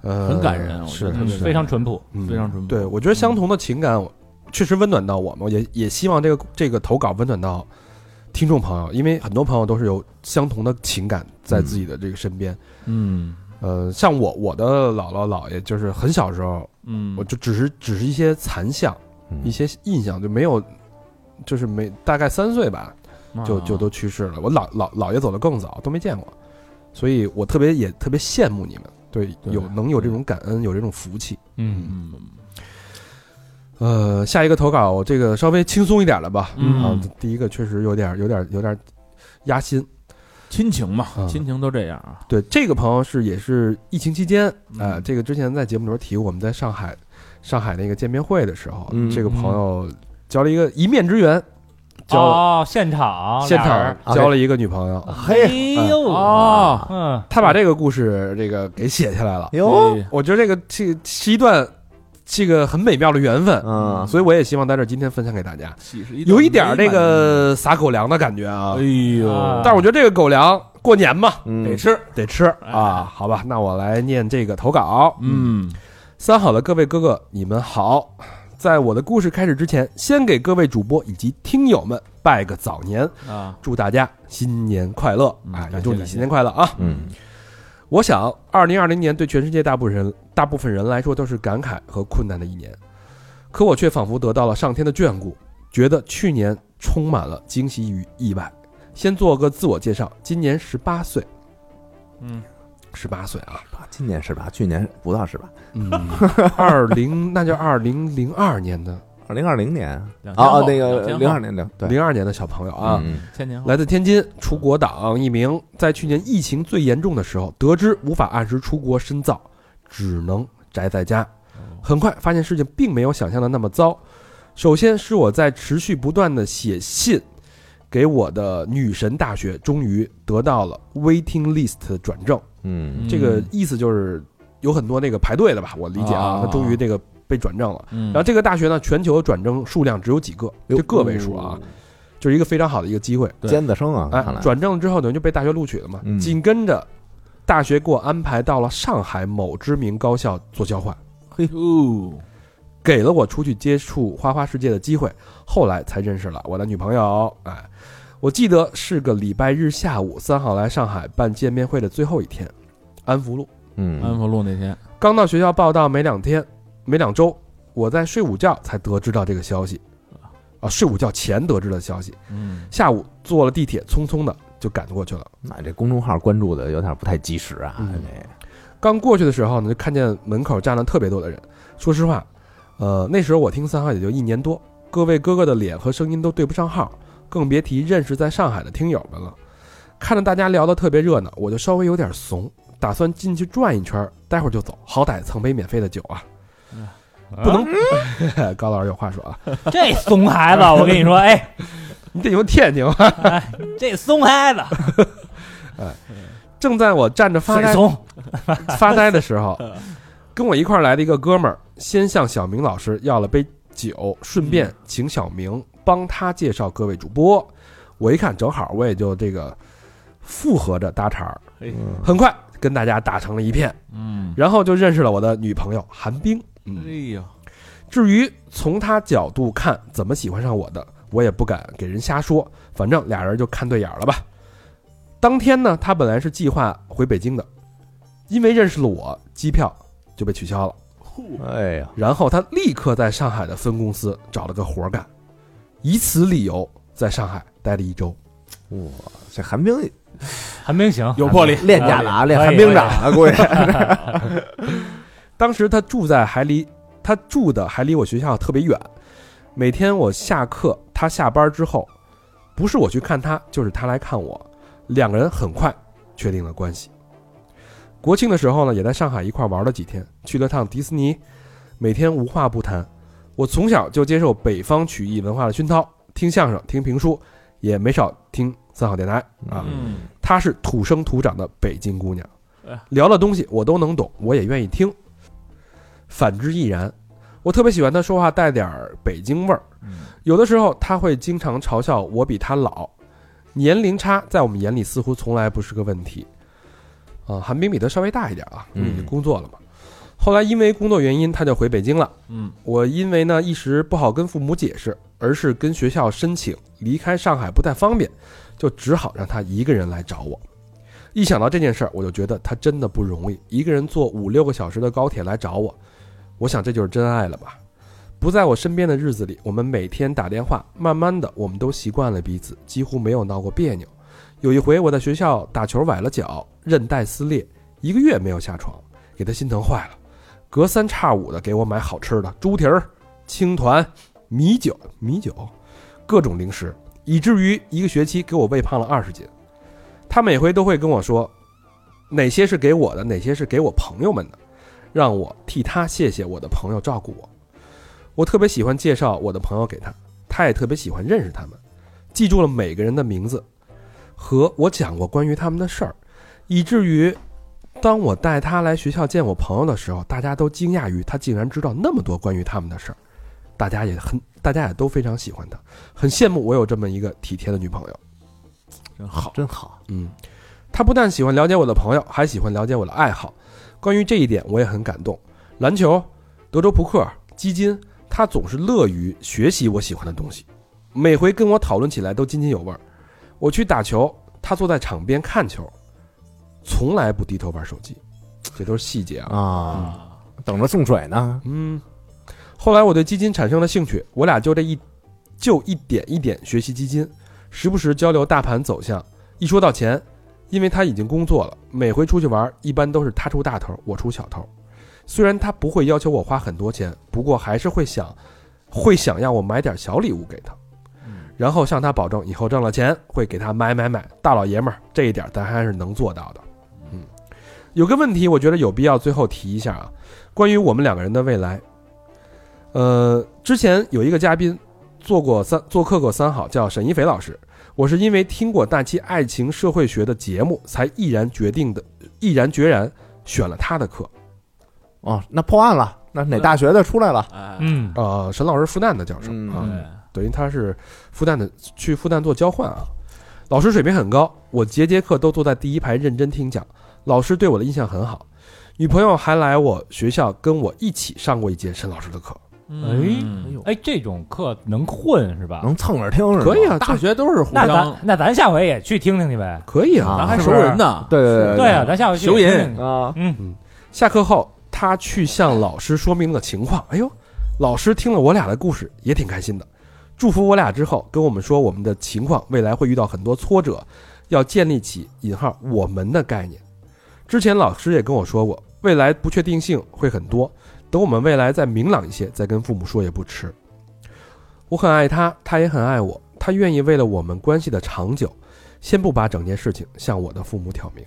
Speaker 3: 呃，
Speaker 4: 很感人，我觉
Speaker 3: 是
Speaker 4: 得
Speaker 2: 非常淳朴。
Speaker 3: 嗯
Speaker 4: 非常淳朴
Speaker 3: 对，我觉得相同的情感确实温暖到我们，也也希望这个这个投稿温暖到听众朋友，因为很多朋友都是有相同的情感在自己的这个身边。
Speaker 4: 嗯。
Speaker 3: 呃，像我我的姥姥姥爷，就是很小时候，
Speaker 4: 嗯，
Speaker 3: 我就只是只是一些残像，
Speaker 1: 嗯。
Speaker 3: 一些印象，就没有就是没大概三岁吧，就
Speaker 4: 啊
Speaker 3: 就都去世了。我姥姥姥爷走的更早，都没见过，所以我特别也特别羡慕你们，对，
Speaker 4: 对。
Speaker 3: 有能有这种感恩，有这种福气。
Speaker 2: 嗯，
Speaker 4: 嗯
Speaker 3: 呃，下一个投稿这个稍微轻松一点了吧？
Speaker 4: 嗯。
Speaker 3: 啊，第一个确实有点有点有点压心。
Speaker 4: 亲情嘛
Speaker 3: 啊，
Speaker 4: 亲情都这样啊。
Speaker 3: 对，这个朋友是也是疫情期间，呃，
Speaker 4: 嗯
Speaker 3: 这个之前在节目里边提，我们在上海上海那个见面会的时候，
Speaker 1: 嗯
Speaker 3: 这个朋友交了一个一面之缘，交、
Speaker 2: 哦，现场
Speaker 3: 现场
Speaker 2: 人。
Speaker 3: 交了一个女朋友。
Speaker 1: 嘿，
Speaker 2: 哎呦。
Speaker 4: 哦
Speaker 2: 嗯，
Speaker 3: 他把这个故事这个给写下来了，
Speaker 1: 哟，
Speaker 4: 哎
Speaker 3: 我觉得这个这个是一段这个很美妙的缘分，
Speaker 1: 嗯，
Speaker 3: 所以我也希望在这今天分享给大家，有一点儿这
Speaker 4: 美满的
Speaker 3: 个撒狗粮的感觉啊。
Speaker 4: 哎。呦，
Speaker 2: 啊
Speaker 3: 但是我觉得这个狗粮过年嘛
Speaker 1: 嗯。
Speaker 4: 得吃，
Speaker 3: 得吃。啊，好吧，那我来念这个投稿。
Speaker 4: 嗯。
Speaker 3: 三好的各位哥哥，你们好！在我的故事开始之前，先给各位主播以及听友们拜个早年，
Speaker 4: 啊，
Speaker 3: 祝大家新年快乐！
Speaker 4: 嗯
Speaker 3: 哎，
Speaker 4: 感谢感谢
Speaker 3: 也祝你新年快乐啊！
Speaker 1: 嗯
Speaker 3: 我想，二零二零年对全世界大部分人大部分人来说都是感慨和困难的一年，可我却仿佛得到了上天的眷顾，觉得去年充满了惊喜与意外。先做个自我介绍，今年十八岁，
Speaker 4: 嗯，
Speaker 3: 十八岁啊，
Speaker 1: 今年十八？去年不到十八？
Speaker 3: 嗯，二零那就二零零二年的
Speaker 1: 二零二零年。啊啊，那个零二年的对。
Speaker 3: 零二年的小朋友啊，
Speaker 1: 嗯。
Speaker 4: 千年
Speaker 3: 来自天津，出国党一名，在去年疫情最严重的时候，得知无法按时出国深造，只能宅在家。很快发现事情并没有想象的那么糟。首先是我在持续不断的写信给我的女神大学，终于得到了 waiting list 的转正。
Speaker 1: 嗯。
Speaker 3: 这个意思就是有很多那个排队的吧，我理解啊
Speaker 4: 啊，
Speaker 3: 他终于这个被转正了。
Speaker 4: 嗯，
Speaker 3: 然后这个大学呢，全球转正数量只有几个，就个位数啊，就是一个非常好的一个机会。
Speaker 1: 尖子生啊，
Speaker 3: 哎，转正之后等于就被大学录取了嘛。
Speaker 1: 嗯
Speaker 3: 紧跟着，大学给我安排到了上海某知名高校做交换，
Speaker 4: 哦，
Speaker 3: 给了我出去接触花花世界的机会。后来才认识了我的女朋友。哎，我记得是个礼拜日下午，三号来上海办见面会的最后一天，安福路。
Speaker 1: 嗯
Speaker 4: 安福路那天，
Speaker 3: 刚到学校报道没两天，没两周，我在睡午觉才得知到这个消息。啊，睡午觉前得知的消息，
Speaker 4: 嗯，
Speaker 3: 下午坐了地铁，匆匆的就赶过去了。
Speaker 1: 那这公众号关注的有点不太及时啊，
Speaker 3: 嗯刚过去的时候呢，就看见门口站了特别多的人。说实话，呃，那时候我听三号也就一年多，各位哥哥的脸和声音都对不上号，更别提认识在上海的听友们了。看着大家聊得特别热闹，我就稍微有点怂，打算进去转一圈，待会儿就走，好歹蹭杯免费的酒啊。不能，高老师有话说啊，
Speaker 2: 这怂孩子，我跟你说，哎，
Speaker 3: 你得用天津话。
Speaker 2: 这怂孩子，哎
Speaker 3: 正在我站着发呆，发呆的时候，跟我一块儿来的一个哥们儿，先向小明老师要了杯酒，顺便请小明帮他介绍各位主播。我一看正好，我也就这个附和着搭茬儿，很快跟大家打成了一片，
Speaker 4: 嗯，
Speaker 3: 然后就认识了我的女朋友韩冰。嗯，
Speaker 4: 哎呀，
Speaker 3: 至于从他角度看怎么喜欢上我的，我也不敢给人瞎说，反正俩人就看对眼儿了吧。当天呢，他本来是计划回北京的，因为认识了我，机票就被取消了。
Speaker 1: 哎呀，
Speaker 3: 然后他立刻在上海的分公司找了个活儿干，以此理由在上海待了一周。
Speaker 1: 哇，这寒冰
Speaker 2: 寒冰行，
Speaker 4: 有魄力
Speaker 1: 练家了啊，练寒冰掌啊，估计
Speaker 3: 当时他住在还离他住的还离我学校特别远，每天我下课，他下班之后，不是我去看他，就是他来看我，两个人很快确定了关系。国庆的时候呢，也在上海一块玩了几天，去了趟迪士尼，每天无话不谈。我从小就接受北方曲艺文化的熏陶，听相声、听评书，也没少听三好电台啊。
Speaker 4: 嗯，
Speaker 3: 她是土生土长的北京姑娘
Speaker 4: 哎，
Speaker 3: 聊的东西我都能懂，我也愿意听。反之亦然，我特别喜欢他说话带点儿北京味儿。
Speaker 4: 嗯
Speaker 3: 有的时候他会经常嘲笑我比他老，年龄差在我们眼里似乎从来不是个问题。啊，韩冰比他稍微大一点啊，因为已经
Speaker 1: 嗯
Speaker 3: 工作了嘛。后来因为工作原因，他就回北京了。
Speaker 4: 嗯，
Speaker 3: 我因为呢一时不好跟父母解释，而是跟学校申请离开上海不太方便，就只好让他一个人来找我。一想到这件事儿，我就觉得他真的不容易，一个人坐五六个小时的高铁来找我，我想这就是真爱了吧。不在我身边的日子里，我们每天打电话，慢慢的，我们都习惯了彼此，几乎没有闹过别扭。有一回我在学校打球崴了脚，韧带撕裂，一个月没有下床，给他心疼坏了，隔三差五的给我买好吃的，猪蹄儿、青团、米酒、米酒，各种零食，以至于一个学期给我喂胖了二十斤。他每回都会跟我说，哪些是给我的，哪些是给我朋友们的，让我替他谢谢我的朋友照顾我。我特别喜欢介绍我的朋友给他，他也特别喜欢认识他们，记住了每个人的名字，和我讲过关于他们的事儿，以至于当我带他来学校见我朋友的时候，大家都惊讶于他竟然知道那么多关于他们的事儿，大家也很，大家也都非常喜欢他，很羡慕我有这么一个体贴的女朋友。
Speaker 4: 真好，
Speaker 1: 真好。
Speaker 3: 嗯，他不但喜欢了解我的朋友，还喜欢了解我的爱好。关于这一点，我也很感动。篮球、德州扑克、基金，他总是乐于学习我喜欢的东西，每回跟我讨论起来都津津有味儿。我去打球，他坐在场边看球，从来不低头玩手机，这都是细节啊。
Speaker 1: 啊，等着送水呢。
Speaker 3: 嗯，后来我对基金产生了兴趣，我俩就这一就一点一点学习基金，时不时交流大盘走向。一说到钱，因为他已经工作了，每回出去玩，一般都是他出大头，我出小头。虽然他不会要求我花很多钱，不过还是会想，会想要我买点小礼物给他，然后向他保证以后挣了钱会给他买买买。大老爷们儿这一点咱还是能做到的。嗯，有个问题，我觉得有必要最后提一下啊，关于我们两个人的未来。呃，之前有一个嘉宾做过三做客过三好，叫沈一斐老师。我是因为听过那期爱情社会学的节目，才毅然决定的，毅然决然选了他的课。
Speaker 1: 哦，那破案了，那哪大学的出来了？
Speaker 4: 哎，
Speaker 2: 嗯，
Speaker 3: 呃，沈老师复旦的教授
Speaker 1: 嗯
Speaker 3: 啊，等于他是复旦的，去复旦做交换啊。老师水平很高，我节节课都坐在第一排认真听讲，老师对我的印象很好。女朋友还来我学校跟我一起上过一节沈老师的课，
Speaker 4: 嗯
Speaker 2: 哎，这种课能混是吧？
Speaker 1: 能蹭着听是吧？
Speaker 3: 可以啊，
Speaker 4: 大学都是互
Speaker 2: 那咱
Speaker 4: 相，
Speaker 2: 那咱下回也去听听去呗。
Speaker 3: 可以啊。
Speaker 4: 咱还熟
Speaker 1: 是不是
Speaker 4: 人呢，
Speaker 1: 对对
Speaker 2: 对啊，咱下回去
Speaker 1: 啊，
Speaker 2: 嗯，
Speaker 3: 下课后，他去向老师说明了情况。哎呦，老师听了我俩的故事，也挺开心的，祝福我俩之后，跟我们说我们的情况未来会遇到很多挫折，要建立起“引号我们”的概念。之前老师也跟我说过，未来不确定性会很多，等我们未来再明朗一些，再跟父母说也不迟。我很爱他，他也很爱我，他愿意为了我们关系的长久，先不把整件事情向我的父母挑明。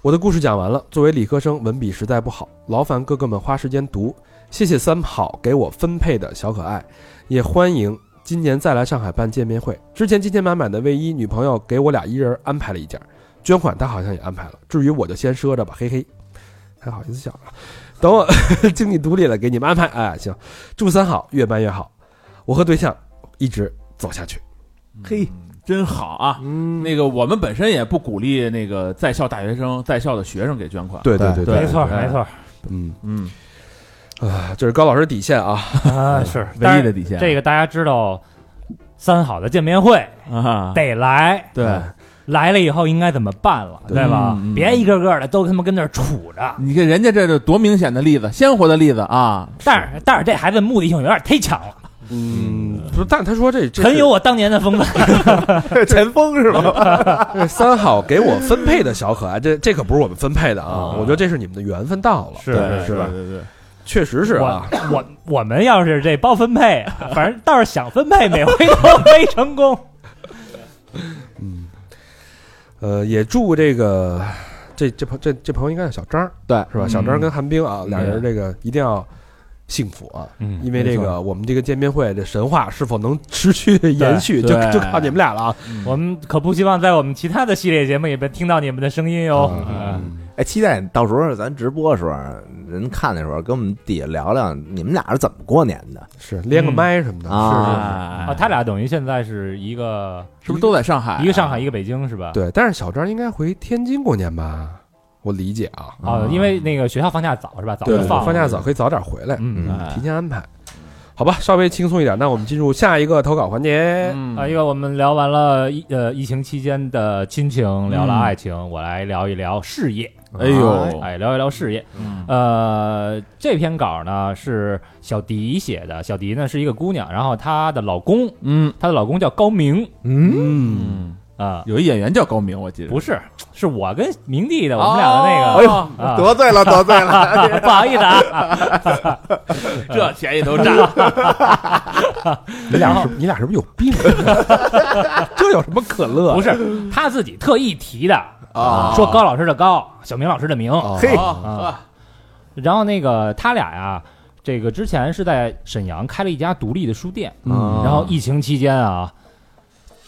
Speaker 3: 我的故事讲完了。作为理科生，文笔实在不好，劳烦哥哥们花时间读。谢谢三好给我分配的小可爱，也欢迎今年再来上海办见面会。之前金钱满满的卫衣，女朋友给我俩一人安排了一件，捐款她好像也安排了。至于我就先赊着吧，嘿嘿，还好意思笑啊。等我 经济独立了，给你们安排。哎，行，祝三好越办越好，我和对象一直走下去。
Speaker 1: 嘿。
Speaker 4: 嗯，真好啊！
Speaker 1: 嗯，
Speaker 4: 那个我们本身也不鼓励那个在校大学生、在校的学生给捐款。
Speaker 3: 对
Speaker 1: 对
Speaker 3: 对
Speaker 2: 没错
Speaker 4: 对。
Speaker 2: 没错。
Speaker 3: 嗯。
Speaker 4: 嗯，
Speaker 3: 啊，这是高老师底线啊。
Speaker 2: 啊，是。
Speaker 4: 唯一的底线。
Speaker 2: 这个大家知道，三好的见面会
Speaker 4: 啊，
Speaker 2: 得来，
Speaker 4: 对，
Speaker 2: 来了以后应该怎么办了，
Speaker 3: 对
Speaker 2: 对吧
Speaker 4: 嗯嗯？
Speaker 2: 别一个个的都他妈跟那儿杵着。
Speaker 4: 你看人家这是多明显的例子，鲜活的例子啊！
Speaker 2: 但是但是这孩子目的性有点忒强了，
Speaker 3: 嗯，不是，但他说这这
Speaker 2: 很有我当年的风范。
Speaker 1: 前锋是吧？
Speaker 3: 这 三好给我分配的小可爱，这这可不是我们分配的啊！
Speaker 1: 啊
Speaker 3: 我觉得这是你们的缘分到了，
Speaker 2: 是
Speaker 4: 对
Speaker 3: 是吧？
Speaker 4: 对对对，
Speaker 3: 确实是啊。
Speaker 2: 我我我们要是这包分配，反正倒是想分配，每回都没成功。
Speaker 3: 嗯，呃，也祝这个这这朋这这朋友应该叫小张
Speaker 1: 对，
Speaker 3: 是吧？
Speaker 4: 嗯
Speaker 3: 小张跟韩冰啊，俩人这个一定要幸福啊！
Speaker 2: 嗯
Speaker 3: 因为这个我们这个见面会的神话是否能持续延续，就就靠你们俩了啊！
Speaker 2: 我们可不希望在我们其他的系列节目里边听到你们的声音哟。
Speaker 1: 哎，期待到时候咱直播的时候，人看的时候，跟我们底下聊聊你们俩是怎么过年的
Speaker 3: 是连个麦什么的，
Speaker 1: 啊
Speaker 2: 哦，他俩等于现在是一个
Speaker 4: 是不是都在上海？
Speaker 2: 一个上海，一个北京是吧？
Speaker 3: 对，但是小张应该回天津过年吧？我理解啊。
Speaker 2: 哦，因为那个学校放假早是吧？早就
Speaker 3: 对，
Speaker 2: 放了
Speaker 3: 放假早可以早点回来，
Speaker 2: 嗯，
Speaker 4: 哎
Speaker 3: 提前安排。好吧，稍微轻松一点，那我们进入下一个投稿环节。
Speaker 4: 嗯。
Speaker 2: 啊，一个我们聊完了疫呃疫情期间的亲情，聊了爱情，我来聊一聊事业，
Speaker 4: 哎呦，
Speaker 2: 哎，聊一聊事业。
Speaker 4: 嗯。
Speaker 2: 呃，这篇稿呢是小迪写的，小迪呢是一个姑娘，然后她的老公，
Speaker 4: 嗯。
Speaker 2: 她的老公叫高明。
Speaker 1: 嗯，
Speaker 4: 嗯，
Speaker 2: 啊，
Speaker 4: 有一演员叫高明，我记得。
Speaker 2: 不是，是我跟明帝的，我们俩的那个，
Speaker 1: 哎呦
Speaker 2: 啊。
Speaker 1: 得罪了，得罪了，
Speaker 2: 不好意思啊，
Speaker 4: 这便宜都占了。
Speaker 3: 你俩是你俩是不是有病？这有什么可乐？
Speaker 2: 不是他自己特意提的
Speaker 4: 啊
Speaker 2: 说高老师的高，小明老师的明，
Speaker 3: 哦。
Speaker 1: 嘿
Speaker 2: 啊。然后那个他俩呀，这个之前是在沈阳开了一家独立的书店，
Speaker 3: 嗯。
Speaker 2: 然后疫情期间啊，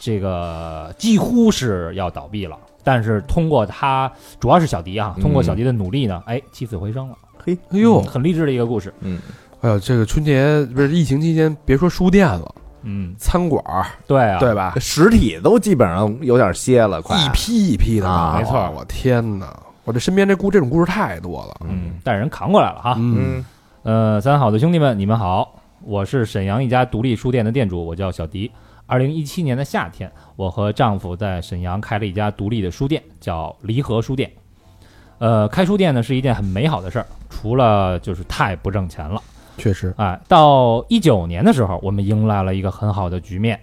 Speaker 2: 这个几乎是要倒闭了。但是通过他，主要是小迪啊，通过小迪的努力呢，哎，起死回生了。
Speaker 3: 嘿哎呦
Speaker 2: 嗯，很励志的一个故事。
Speaker 1: 嗯，
Speaker 3: 哎呦，这个春节不是疫情期间，别说书店了，
Speaker 2: 嗯，
Speaker 3: 餐馆儿
Speaker 2: 对啊，
Speaker 3: 对吧？
Speaker 1: 实体都基本上有点歇了，快
Speaker 3: 一批一批的
Speaker 1: 啊
Speaker 2: 没错
Speaker 3: 我天哪！我这身边这故这种故事太多了。
Speaker 2: 嗯，但是人扛过来了哈。
Speaker 3: 嗯
Speaker 1: 嗯
Speaker 2: 呃，三好的兄弟们，你们好，我是沈阳一家独立书店的店主，我叫小迪。二零一七年的夏天，我和丈夫在沈阳开了一家独立的书店，叫离合书店。呃，开书店呢是一件很美好的事儿，除了就是太不挣钱了。
Speaker 3: 确实，
Speaker 2: 哎，到一九年的时候，我们迎来了一个很好的局面，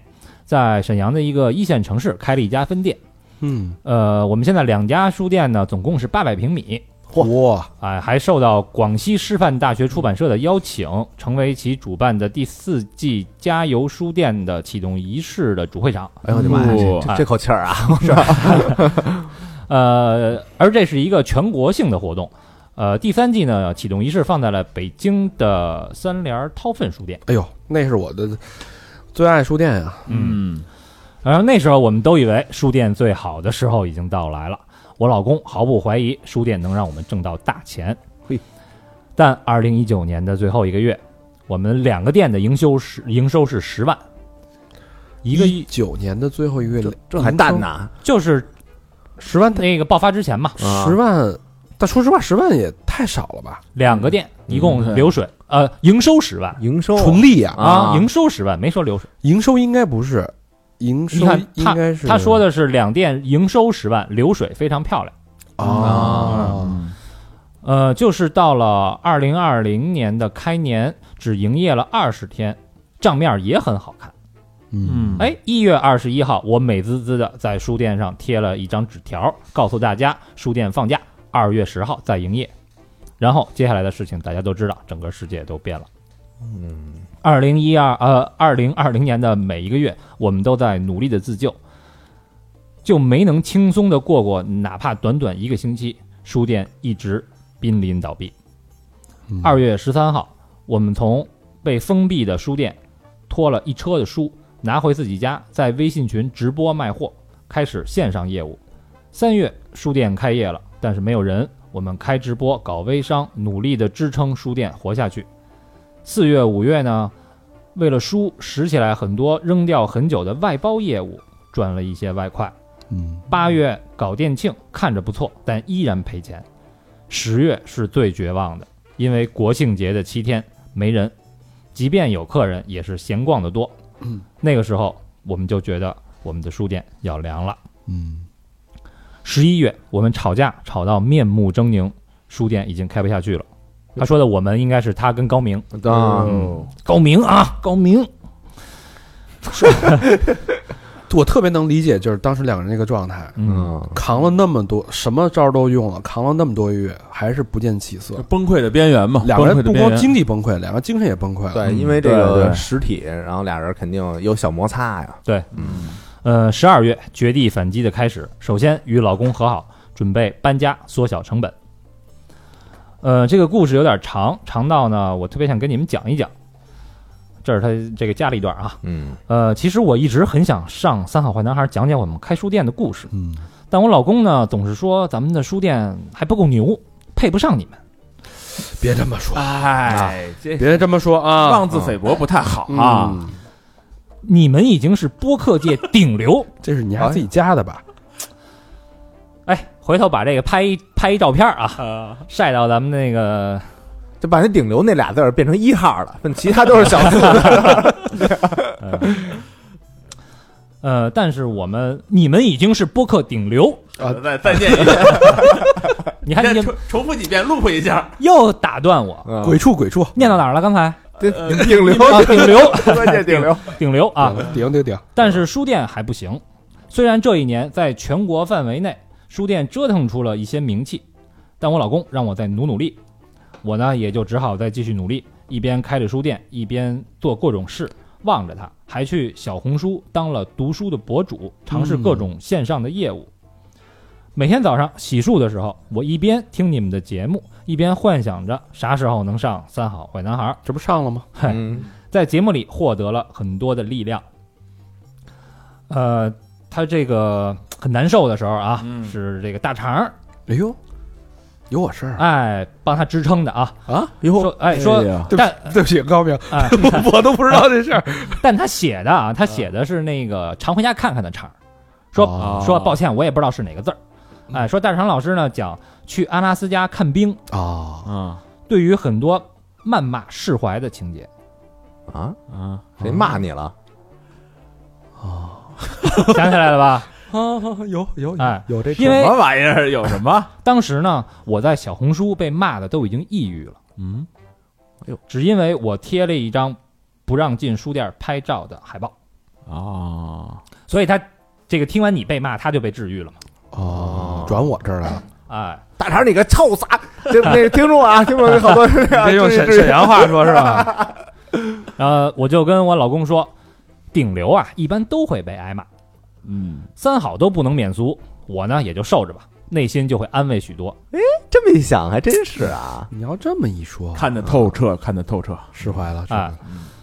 Speaker 2: 在沈阳的一个一线城市开了一家分店。
Speaker 3: 嗯，
Speaker 2: 呃，我们现在两家书店呢，总共是八百平米，
Speaker 3: 哇，
Speaker 2: 哎，还受到广西师范大学出版社的邀请，成为其主办的第四季加油书店的启动仪式的主会场。
Speaker 1: 哎呦我的妈呀，这口气儿啊，是吧
Speaker 2: 呃，而这是一个全国性的活动。呃，第三季呢，启动仪式放在了北京的三联韬奋书店。
Speaker 3: 哎呦，那是我的最爱书店呀。
Speaker 4: 嗯
Speaker 2: 然后那时候我们都以为书店最好的时候已经到来了，我老公毫不怀疑书店能让我们挣到大钱。
Speaker 1: 嘿，
Speaker 2: 但二零一九年的最后一个月，我们两个店的营收是营收是十万，一个
Speaker 3: 一九年的最后一个月，
Speaker 1: 这还淡呢，
Speaker 2: 就是
Speaker 3: 十万，
Speaker 2: 那个爆发之前嘛，
Speaker 1: 啊。
Speaker 3: 十万。但说实话，十万也太少了吧？
Speaker 2: 两个店一共流水呃营收十万。
Speaker 1: 营收。
Speaker 3: 纯利呀，
Speaker 1: 啊
Speaker 2: 营收十万没说流水，
Speaker 3: 营收应该不是，营收
Speaker 2: 你看他
Speaker 3: 应该是
Speaker 2: 他说的是两店营收十万，流水非常漂亮。
Speaker 3: 啊，
Speaker 4: 嗯
Speaker 2: 呃，就是到了二零二零年的开年，只营业了二十天，账面也很好看。
Speaker 4: 嗯，
Speaker 2: 哎，一月二十一号，我美滋滋的在书店上贴了一张纸条，告诉大家书店放假，二月十号再营业。然后接下来的事情大家都知道，整个世界都变了。
Speaker 1: 嗯，
Speaker 2: 二零一二呃，二零二零年的每一个月，我们都在努力的自救，就没能轻松的过过哪怕短短一个星期，书店一直濒临倒闭。
Speaker 3: 嗯
Speaker 2: 二月十三号，我们从被封闭的书店拖了一车的书，拿回自己家，在微信群直播卖货，开始线上业务。三月，书店开业了，但是没有人，我们开直播搞微商，努力的支撑书店活下去。四月、五月呢，为了书拾起来很多扔掉很久的外包业务，赚了一些外快。
Speaker 3: 嗯
Speaker 2: 八月搞店庆，看着不错，但依然赔钱。十月是最绝望的，因为国庆节的七天没人，即便有客人，也是闲逛的多。
Speaker 3: 嗯，
Speaker 2: 那个时候我们就觉得我们的书店要凉了。
Speaker 3: 嗯
Speaker 2: 十一月，我们吵架吵到面目狰狞，书店已经开不下去了。他说的我们应该是他跟高明，
Speaker 1: 啊，
Speaker 2: 嗯，高明。啊，高明，是
Speaker 3: 我特别能理解，就是当时两个人那个状态，
Speaker 2: 嗯，
Speaker 1: 嗯，
Speaker 3: 扛了那么多，什么招都用了，扛了那么多月，还是不见起色。
Speaker 4: 崩溃的边缘嘛，
Speaker 3: 两个人不光经济崩溃，两个精神也崩溃了。
Speaker 1: 对，
Speaker 4: 嗯
Speaker 1: 因为这个实体，然后俩人肯定有小摩擦呀，
Speaker 2: 对，
Speaker 1: 嗯，
Speaker 2: 呃，十二月绝地反击的开始，首先与老公和好，准备搬家，缩小成本。呃，这个故事有点长，长到呢，我特别想跟你们讲一讲。这是他这个加了一段啊。
Speaker 1: 嗯，
Speaker 2: 呃，其实我一直很想上三好坏男孩讲讲我们开书店的故事，
Speaker 3: 嗯，
Speaker 2: 但我老公呢总是说咱们的书店还不够牛，配不上你们。
Speaker 3: 别这么说，
Speaker 4: 哎，这
Speaker 3: 别这么说啊，
Speaker 4: 妄自菲薄不太好啊。
Speaker 3: 嗯
Speaker 2: 你们已经是播客界顶流，
Speaker 3: 这是你还自己加的吧？
Speaker 2: 哎，回头把这个拍一拍一照片啊，晒到咱们那个
Speaker 1: 就把那顶流那俩字儿变成一号了，但 其他都是小字。
Speaker 2: 呃 呃，但是我们你们已经是播客顶流，
Speaker 3: 啊
Speaker 4: 再再见一遍，
Speaker 2: 你还你
Speaker 4: 重重复几遍，loop 一下。
Speaker 2: 又打断我，
Speaker 1: 嗯。
Speaker 3: 鬼畜鬼畜，
Speaker 2: 念到哪儿了？刚才？
Speaker 1: 顶顶流。
Speaker 2: 啊，顶流，
Speaker 1: 关键顶流。
Speaker 2: 顶流啊！
Speaker 3: 顶顶顶，
Speaker 2: 但是书店还不行，虽然这一年在全国范围内书店折腾出了一些名气，但我老公让我再努努力，我呢也就只好再继续努力，一边开着书店，一边做各种事，望着他，还去小红书当了读书的博主，尝试各种线上的业务。每天早上洗漱的时候，我一边听你们的节目，一边幻想着啥时候能上《三好坏男孩》。
Speaker 3: 这不上了吗？
Speaker 2: 嘿，
Speaker 1: 嗯
Speaker 2: 在节目里获得了很多的力量。呃，他这个很难受的时候啊，
Speaker 4: 嗯。
Speaker 2: 是这个大肠儿。
Speaker 3: 哎呦，有我事儿
Speaker 2: 哎帮他支撑的啊。
Speaker 3: 啊！
Speaker 2: 说哎说，
Speaker 4: 呀。
Speaker 3: 对
Speaker 2: 但
Speaker 3: 对不起，高明，
Speaker 2: 哎，
Speaker 3: 我都不知道这事儿。
Speaker 2: 但他写的啊，他写的是那个常回家看看的肠儿，说、
Speaker 3: 哦。
Speaker 2: 说抱歉，我也不知道是哪个字儿。哎，说大肠老师呢讲去阿拉斯加看冰，
Speaker 3: 啊，
Speaker 4: 啊
Speaker 2: 对于很多谩骂释怀的情节，
Speaker 1: 啊，
Speaker 4: 啊，
Speaker 1: 谁骂你了？
Speaker 2: 想起来了吧？
Speaker 3: 啊，有有
Speaker 2: 哎
Speaker 3: 有这
Speaker 2: 因为
Speaker 4: 什么玩意儿？有什么？
Speaker 2: 当时呢，我在小红书被骂的都已经抑郁了。
Speaker 4: 嗯，哎呦
Speaker 2: 只因为我贴了一张不让进书店拍照的海报，
Speaker 4: 哦，
Speaker 2: 所以他这个听完你被骂，他就被治愈了嘛。
Speaker 3: 哦，转我这儿来了。
Speaker 2: 哎，
Speaker 1: 大肠，你个臭杂！这那个听众啊，听众好多人啊，
Speaker 3: 这用沈沈阳话说是吧？
Speaker 2: 呃，我就跟我老公说，顶流啊，一般都会被挨骂，
Speaker 4: 嗯，
Speaker 2: 三好都不能免俗，我呢也就受着吧，内心就会安慰许多。
Speaker 1: 哎这么一想，还真是啊。
Speaker 3: 你要这么一说，
Speaker 4: 看得透彻，看得透彻。
Speaker 3: 释怀了，是？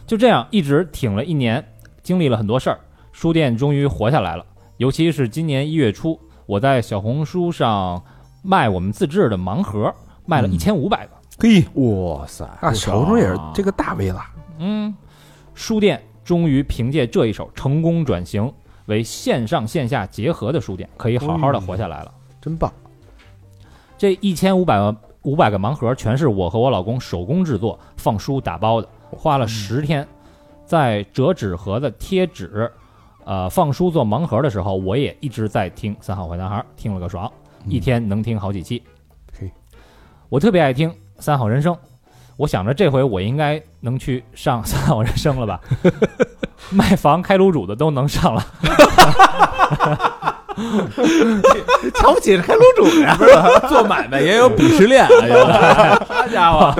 Speaker 2: 就这样一直挺了一年，经历了很多事儿，书店终于活下来了。尤其是今年一月初，我在小红书上卖我们自制的盲盒，卖了一千五百个。
Speaker 3: 嘿，
Speaker 1: 哇塞，
Speaker 3: 那手中也是这个大 V 了。
Speaker 2: 嗯，书店终于凭借这一手成功转型为线上线下结合的书店，可以好好的活下来了。
Speaker 3: 真棒！
Speaker 2: 这一千五百万五百个盲盒全是我和我老公手工制作、放书打包的，花了十天，在折纸盒子、贴纸，呃，放书做盲盒的时候，我也一直在听《三好坏男孩》，听了个爽，一天能听好几期。
Speaker 3: 嘿
Speaker 2: 我特别爱听《三好人生》，我想着这回我应该能去上《三好人生》了吧？卖房开卤煮的都能上了。
Speaker 1: 瞧不起开卤煮呀？
Speaker 4: 做买卖也有鄙视链，哎呀，好家伙，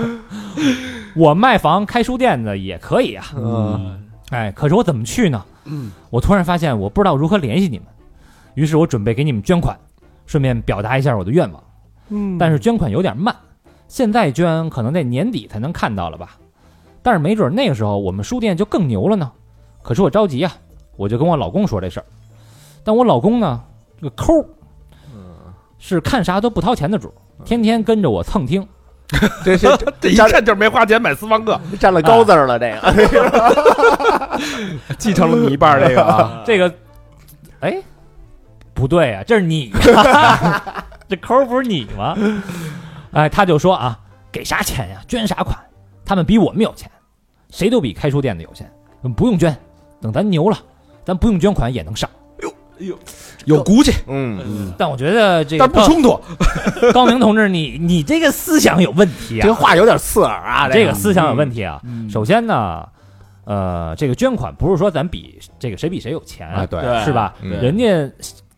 Speaker 2: 我卖房开书店的也可以啊。
Speaker 1: 嗯，
Speaker 2: 哎，可是我怎么去呢？
Speaker 3: 嗯，
Speaker 2: 我突然发现我不知道如何联系你们，于是我准备给你们捐款，顺便表达一下我的愿望。
Speaker 3: 嗯
Speaker 2: 但是捐款有点慢，现在捐可能得年底才能看到了吧？但是没准那个时候我们书店就更牛了呢。可是我着急呀、我就跟我老公说这事儿。但我老公呢，这个抠儿，是看啥都不掏钱的主，天天跟着我蹭听。
Speaker 1: 这这
Speaker 3: 这一看就是没花钱买私房课，
Speaker 1: 占了高字儿了，这个
Speaker 3: 继承了你一半儿这个 啊。
Speaker 2: 这个，哎，不对啊，这是你呀，这抠儿不是你吗？哎，他就说啊，给啥钱呀？捐啥款？他们比我们有钱，谁都比开书店的有钱。不用捐，等咱牛了，咱不用捐款也能上。
Speaker 3: 哎呦，哎呦有骨气，
Speaker 1: 嗯，
Speaker 2: 但我觉得这个
Speaker 3: 但不冲突。
Speaker 2: 高 高明同志，你你这个思想有问题啊
Speaker 1: 这
Speaker 2: 啊，
Speaker 1: 话有点刺耳啊，
Speaker 2: 这个思想有问题啊。
Speaker 4: 嗯
Speaker 2: 首先呢，呃，这个捐款不是说咱比这个谁比谁有钱，
Speaker 1: 啊，对，
Speaker 2: 是吧？
Speaker 1: 嗯
Speaker 2: 人家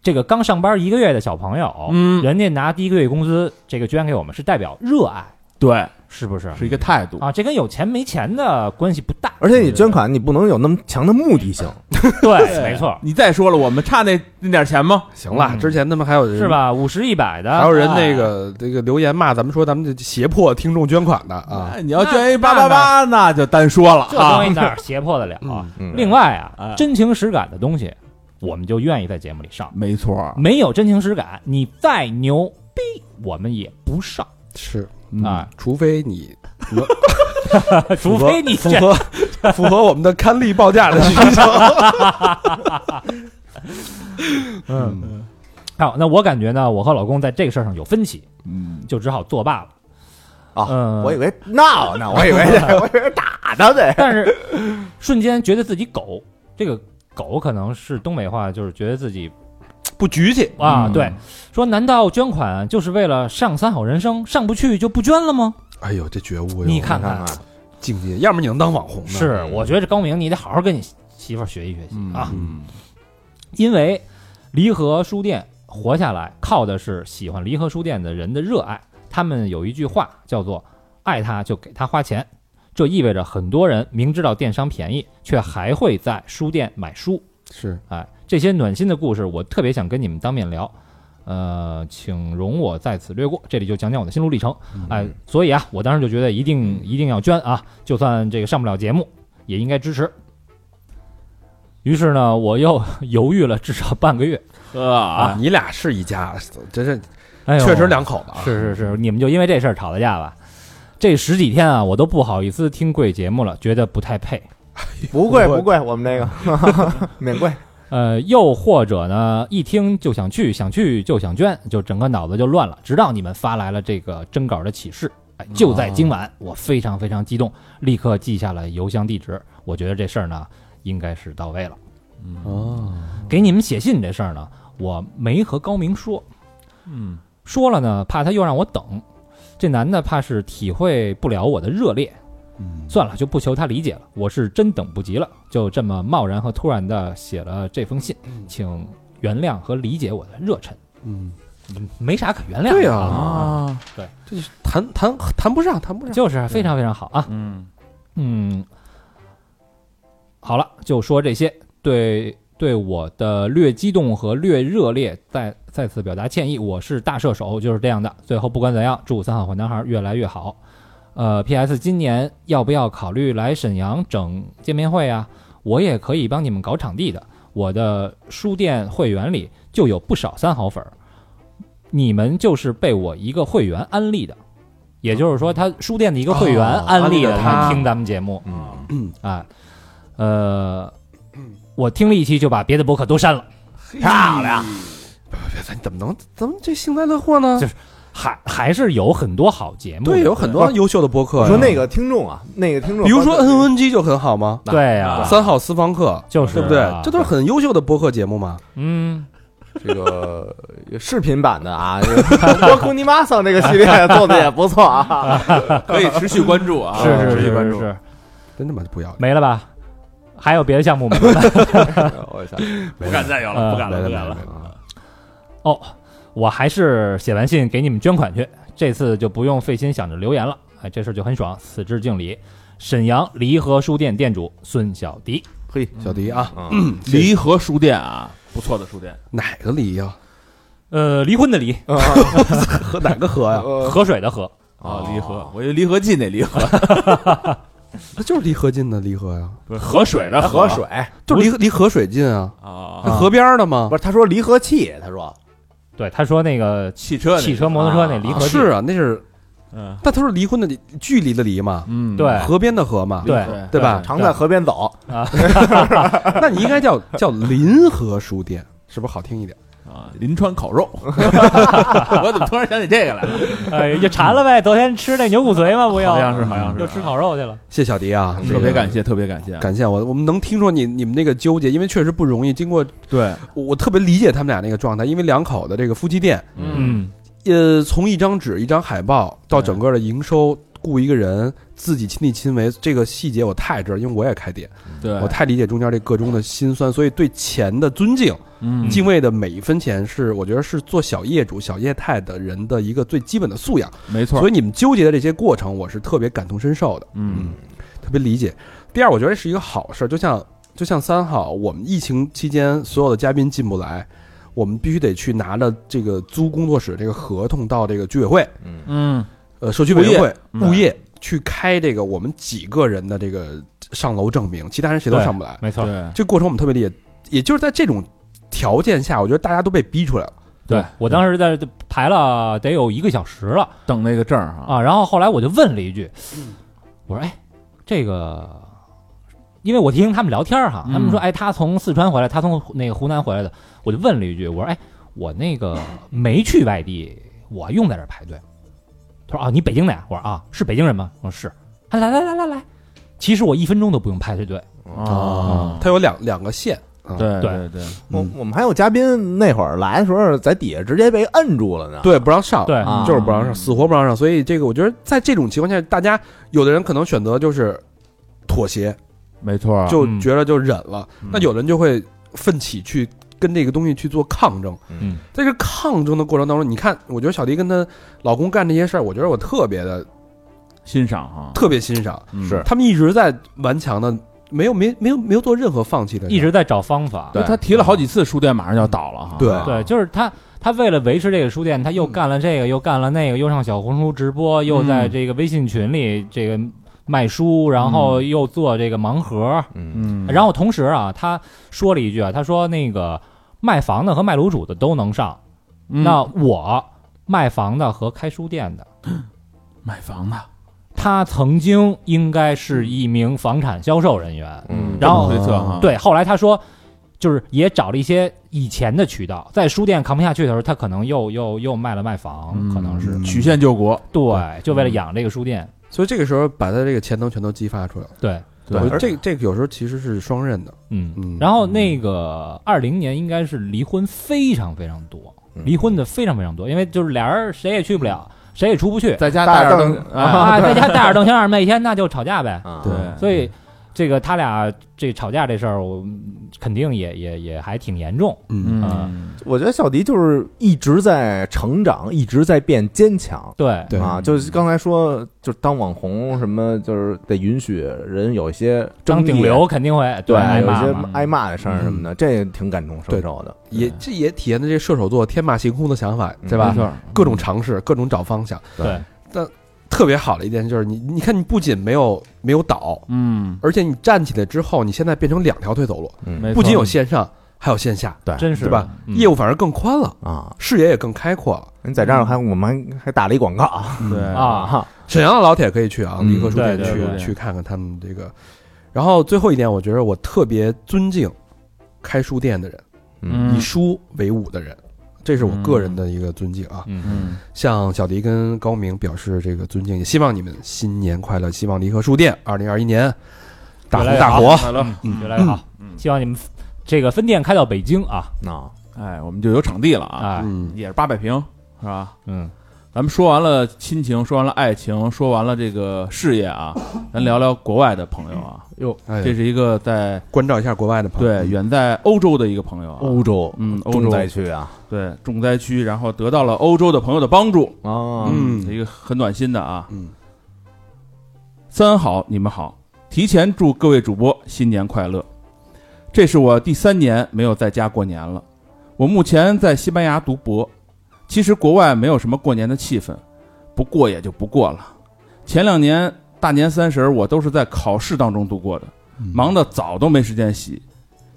Speaker 2: 这个刚上班一个月的小朋友，
Speaker 4: 嗯
Speaker 2: 人家拿第一个月工资，这个捐给我们是代表热爱，
Speaker 4: 对，
Speaker 2: 是不是？
Speaker 4: 是一个态度。
Speaker 2: 啊，这跟有钱没钱的关系不大。
Speaker 1: 而且你捐款，你不能有那么强的目的性，
Speaker 2: 对，没错，
Speaker 4: 你再说了，我们差那那点钱吗？
Speaker 3: 行了，
Speaker 2: 嗯
Speaker 3: 之前他们还有
Speaker 2: 是？吧？五十一百的，
Speaker 3: 还有人
Speaker 2: 哎
Speaker 3: 那个这个留言骂咱们说咱们这胁迫听众捐款的啊。
Speaker 4: 哎你要捐一八八八，那就单说了
Speaker 2: 这
Speaker 4: 啊
Speaker 2: 东西哪儿胁迫得了另外啊
Speaker 4: 哎，
Speaker 2: 真情实感的东西，我们就愿意在节目里上。
Speaker 4: 没错，
Speaker 2: 没有真情实感，你再牛逼，我们也不上
Speaker 3: 是，
Speaker 4: 嗯
Speaker 2: 啊，
Speaker 3: 除非你
Speaker 2: 除非你
Speaker 3: 符合 符合我们的刊例报价的需求。
Speaker 2: 嗯。好，那我感觉呢，我和老公在这个事儿上有分歧，
Speaker 4: 嗯，
Speaker 2: 就只好作罢了。
Speaker 1: 啊，
Speaker 2: 嗯
Speaker 1: 我以为闹呢，我以为我以为打他的。
Speaker 2: 但是瞬间觉得自己狗，这个狗可能是东北话，就是觉得自己
Speaker 3: 不局气，
Speaker 2: 啊，
Speaker 4: 嗯
Speaker 2: 对，说难道捐款就是为了上三好人生，上不去就不捐了吗？
Speaker 3: 哎呦，这觉悟哟，
Speaker 2: 你看
Speaker 1: 看看，
Speaker 3: 境界，要么你能当网红呢？
Speaker 2: 是，我觉得这高明，你得好好跟你媳妇儿学习学习
Speaker 4: 嗯
Speaker 2: 啊，
Speaker 3: 嗯，
Speaker 2: 因为离合书店活下来靠的是喜欢离合书店的人的热爱。他们有一句话叫做“爱他就给他花钱”，这意味着很多人明知道电商便宜，却还会在书店买书。
Speaker 3: 是
Speaker 2: 哎，这些暖心的故事，我特别想跟你们当面聊。呃，请容我在此略过，这里就讲讲我的心路历程。哎，所以啊，我当时就觉得一定一定要捐啊，就算这个上不了节目，也应该支持。于是呢，我又 犹豫了至少半个月。
Speaker 4: 呵
Speaker 3: 啊，你俩是一家，真是
Speaker 2: 哎呦，
Speaker 3: 确实两口子啊。
Speaker 2: 是是是，你们就因为这事儿吵的架吧？这十几天啊，我都不好意思听贵节目了，觉得不太配。
Speaker 1: 不贵不贵，我们这个 免贵。
Speaker 2: 呃，又或者呢，一听就想去，想去就想捐，就整个脑子就乱了。直到你们发来了这个征稿的启事，哎，就在今晚，我非常非常激动，立刻记下了邮箱地址。我觉得这事儿呢，应该是到位了。
Speaker 3: 哦，
Speaker 2: 给你们写信这事儿呢，我没和高明说，
Speaker 4: 嗯
Speaker 2: 说了呢，怕他又让我等。这男的怕是体会不了我的热烈，
Speaker 3: 嗯，
Speaker 2: 算了，就不求他理解了。我是真等不及了，就这么贸然和突然的写了这封信，请原谅和理解我的热忱。
Speaker 3: 嗯，
Speaker 2: 没啥可原谅的。
Speaker 3: 对呀
Speaker 4: 啊，
Speaker 3: 谈谈谈不上，谈不上。
Speaker 2: 就是非常非常好啊。
Speaker 4: 嗯
Speaker 2: 嗯，好了，就说这些。对对，我的略激动和略热烈，再再次表达歉意。我是大射手，就是这样的。最后不管怎样，祝三好坏男孩越来越好。呃，P.S. 今年要不要考虑来沈阳整见面会啊？我也可以帮你们搞场地的。我的书店会员里就有不少三好粉儿，你们就是被我一个会员安利的，也就是说，他书店的一个会员
Speaker 3: 哦
Speaker 2: 安利了
Speaker 3: 他
Speaker 2: 听咱们节目。
Speaker 1: 嗯，
Speaker 2: 啊，呃，我听了一期就把别的博客都删了，
Speaker 1: 漂亮。
Speaker 3: 别咱怎么能怎么这幸灾乐祸呢
Speaker 2: 就是？还还是有很多好节目。
Speaker 3: 对，有很多优秀的播客呀。
Speaker 1: 我说那个听众啊，那个听众，
Speaker 3: 比如说 N N G 就很好吗？
Speaker 2: 对呀，
Speaker 3: 三号私房课，
Speaker 2: 就是
Speaker 3: 对不对
Speaker 2: 啊？
Speaker 3: 这都是很优秀的播客节目嘛。
Speaker 2: 嗯，
Speaker 1: 这个 视频版的啊，这个我库尼玛桑这个系列做的也不错啊。
Speaker 4: 可以持续关注啊，
Speaker 2: 是是是
Speaker 1: 持续关注
Speaker 3: 真他妈不要脸！
Speaker 2: 没了吧？还有别的项目吗？
Speaker 1: 我想
Speaker 4: 不敢再有
Speaker 2: 了不
Speaker 4: 敢
Speaker 3: 了
Speaker 4: 不敢了。
Speaker 2: 哦，我还是写完信给你们捐款去，这次就不用费心想着留言了。哎，这事儿就很爽，此致敬礼。沈阳离合书店店主孙小迪，
Speaker 1: 嘿，
Speaker 3: 小迪啊，
Speaker 1: 嗯，
Speaker 4: 离合书店啊，不错的书店，
Speaker 3: 哪个离呀？
Speaker 2: 呃，离婚的离，
Speaker 3: 和哪个河呀？
Speaker 1: 呃
Speaker 2: 河水的河，
Speaker 4: 啊，离合，我以为离合器那离合，
Speaker 3: 那就是离河近的离河呀，
Speaker 4: 不是河水的
Speaker 1: 河水
Speaker 3: 就是离离河水近啊，
Speaker 4: 啊，
Speaker 3: 那河边儿的吗
Speaker 1: 不？是他说离合器，他说
Speaker 2: 对，他说那个
Speaker 4: 汽车那
Speaker 2: 汽车、摩托车那离合器
Speaker 3: 是啊，那是，
Speaker 4: 嗯
Speaker 3: 但他说离婚的离距离的离嘛，
Speaker 4: 嗯，
Speaker 2: 对
Speaker 3: 河边的河嘛，
Speaker 2: 对
Speaker 3: 对吧？
Speaker 1: 常在河边走，
Speaker 3: 那你应该叫叫临河书店，是不是好听一点？
Speaker 4: 啊，临川烤肉，我怎么突然想起这个来了？
Speaker 2: 哎，就馋了呗。昨天吃那牛骨髓吗？不要，
Speaker 4: 好像是好像是
Speaker 2: 又吃烤肉去了。
Speaker 3: 谢小迪啊，
Speaker 4: 特别感谢，特别感谢，
Speaker 3: 感谢我，我们能听说你你们那个纠结，因为确实不容易。经过
Speaker 4: 对，
Speaker 3: 我我特别理解他们俩那个状态，因为两口子这个夫妻店，
Speaker 2: 嗯，
Speaker 3: 呃，从一张纸、一张海报到整个的营收，雇一个人自己亲力亲为，这个细节我太知道，因为我也开店，
Speaker 4: 对，
Speaker 3: 我太理解中间这个中的辛酸，所以对钱的尊敬、
Speaker 4: 嗯。
Speaker 3: 敬畏的每一分钱是，我觉得是做小业主、小业态的人的一个最基本的素养。
Speaker 4: 没错，
Speaker 3: 所以你们纠结的这些过程，我是特别感同身受的。
Speaker 4: 嗯。
Speaker 3: 特别理解。第二，我觉得是一个好事儿，就像就像三号，我们疫情期间所有的嘉宾进不来，我们必须得去拿着这个租工作室这个合同到这个居委会、
Speaker 4: 嗯。
Speaker 3: 呃社区委员会、
Speaker 4: 物业
Speaker 3: 去开这个我们几个人的这个上楼证明，其他人谁都上不来。
Speaker 2: 没错。
Speaker 4: 对，
Speaker 3: 这过程我们特别理解，也就是在这种条件下，我觉得大家都被逼出来了。
Speaker 2: 对我当时在这排了得有一个小时了
Speaker 4: 等那个证儿，
Speaker 2: 啊，然后后来我就问了一句，我说：“哎，这个，因为我听他们聊天儿哈，
Speaker 4: 嗯
Speaker 2: 他们说，哎，他从四川回来，他从那个湖南回来的，我就问了一句，我说：哎，我那个没去外地，我用在这儿排队吗他说啊，你北京的呀？我说啊，是北京人吗？我说是。他来来来来来，其实我一分钟都不用排队队。
Speaker 4: 啊，
Speaker 3: 他有两两个线，啊
Speaker 4: 对
Speaker 2: 对
Speaker 4: 对对，
Speaker 1: 我我们还有嘉宾那会儿来的时候，在底下直接被摁住了呢。
Speaker 3: 对，不让上，
Speaker 2: 对
Speaker 1: 啊
Speaker 3: 就是不让上，死活不让上。所以这个，我觉得在这种情况下，大家有的人可能选择就是妥协，
Speaker 4: 没错，
Speaker 3: 就
Speaker 2: 嗯
Speaker 3: 觉得就忍了。
Speaker 1: 嗯
Speaker 3: 那有的人就会奋起去跟这个东西去做抗争。
Speaker 2: 嗯，
Speaker 3: 在这抗争的过程当中，你看，我觉得小迪跟她老公干这些事儿，我觉得我特别的
Speaker 4: 欣赏啊，
Speaker 3: 特别欣赏。
Speaker 4: 嗯。
Speaker 1: 是。
Speaker 3: 他们一直在顽强的，没有没没有没有做任何放弃的，
Speaker 2: 一直在找方法。
Speaker 4: 对他提了好几次，书店马上就要倒了哈。
Speaker 3: 对
Speaker 2: 对，就是他，他为了维持这个书店，他又干了这个，又干了那个，又上小红书直播，又在这个微信群里这个卖书，然后又做这个盲盒，
Speaker 1: 嗯
Speaker 4: 嗯，
Speaker 2: 然后同时啊，他说了一句啊，他说那个卖房的和卖卤煮的都能上，
Speaker 4: 嗯。
Speaker 2: 那我卖房的和开书店的，
Speaker 4: 卖房的，
Speaker 2: 他曾经应该是一名房产销售人员，
Speaker 1: 嗯
Speaker 2: 然后
Speaker 4: 这么推测哈，
Speaker 2: 对，后来他说。就是也找了一些以前的渠道，在书店扛不下去的时候，他可能又又又卖了卖房，
Speaker 4: 嗯
Speaker 2: 可能是。
Speaker 4: 曲线救国，
Speaker 2: 对，就为了养这个书店。
Speaker 3: 所以这个时候把他这个潜能全都激发出来了。
Speaker 2: 对，
Speaker 4: 对
Speaker 3: 我这这个有时候其实是双刃的，
Speaker 2: 嗯
Speaker 3: 嗯
Speaker 2: 然后那个二零年应该是离婚非常非常多，
Speaker 1: 嗯
Speaker 2: 离婚的非常非常多，因为就是俩人谁也去不了，谁也出不去，
Speaker 4: 在家带着
Speaker 2: 啊，在家带着邓先生，每天那就吵架呗。
Speaker 1: 啊
Speaker 4: 对，
Speaker 2: 所以这个他俩这吵架这事儿，我肯定也也也还挺严重。
Speaker 3: 嗯
Speaker 4: 嗯，
Speaker 1: 我觉得小迪就是一直在成长，一直在变坚强。
Speaker 2: 对
Speaker 3: 对
Speaker 1: 啊，就是刚才说，就是当网红什么，就是得允许人有一些争
Speaker 2: 当顶流肯定会
Speaker 1: 对，
Speaker 2: 挨
Speaker 1: 有一些。挨骂的事儿什么的，这挺感同身受的。
Speaker 3: 也这也体现的这射手座天马行空的想法，对吧？各种尝试，各种找方向。
Speaker 2: 对，
Speaker 3: 特别好的一点就是你，你看你不仅没有没有倒，
Speaker 4: 嗯，
Speaker 3: 而且你站起来之后，你现在变成两条腿走路，
Speaker 1: 嗯。
Speaker 3: 不仅有线上，还有线下，
Speaker 1: 对。
Speaker 2: 真是。
Speaker 3: 对吧？
Speaker 2: 嗯。
Speaker 3: 业务反而更宽了，
Speaker 1: 啊，
Speaker 3: 视野也更开阔。了。
Speaker 1: 你在这儿还我们还还打了一广告。
Speaker 4: 对。
Speaker 2: 啊，
Speaker 1: 哈，
Speaker 3: 沈阳的老铁可以去啊，
Speaker 1: 嗯。
Speaker 3: 离合书店去去看看他们这个。然后最后一点，我觉得我特别尊敬开书店的人，
Speaker 4: 嗯。
Speaker 3: 以书为伍的人，这是我个人的一个尊敬啊。
Speaker 2: 嗯。
Speaker 4: 嗯，
Speaker 3: 向小迪跟高明表示这个尊敬，也希望你们新年快乐，希望离合书店二零二一年大红大火。
Speaker 4: 快乐，
Speaker 2: 嗯，越来越好。
Speaker 4: 嗯，
Speaker 2: 希望你们这个分店开到北京啊。
Speaker 1: 那，
Speaker 4: 哎，我们就有场地了啊，
Speaker 2: 啊
Speaker 3: 嗯，
Speaker 4: 也是八百平，是吧？
Speaker 2: 嗯
Speaker 4: 咱们说完了亲情，说完了爱情，说完了这个事业啊，咱聊聊国外的朋友啊。哟，
Speaker 3: 哎
Speaker 4: 这是一个在
Speaker 3: 关照一下国外的朋友。
Speaker 4: 对远在欧洲的一个朋友啊，
Speaker 1: 欧洲，
Speaker 4: 嗯欧洲
Speaker 1: 重灾区啊
Speaker 4: 对重灾区，然后得到了欧洲的朋友的帮助，
Speaker 1: 啊，
Speaker 3: 嗯
Speaker 4: 一个很暖心的啊。
Speaker 3: 嗯，
Speaker 4: 三好，你们好，提前祝各位主播新年快乐。这是我第三年没有在家过年了。我目前在西班牙读博，其实国外没有什么过年的气氛，不过也就不过了。前两年大年三十我都是在考试当中度过的，忙得澡都没时间洗，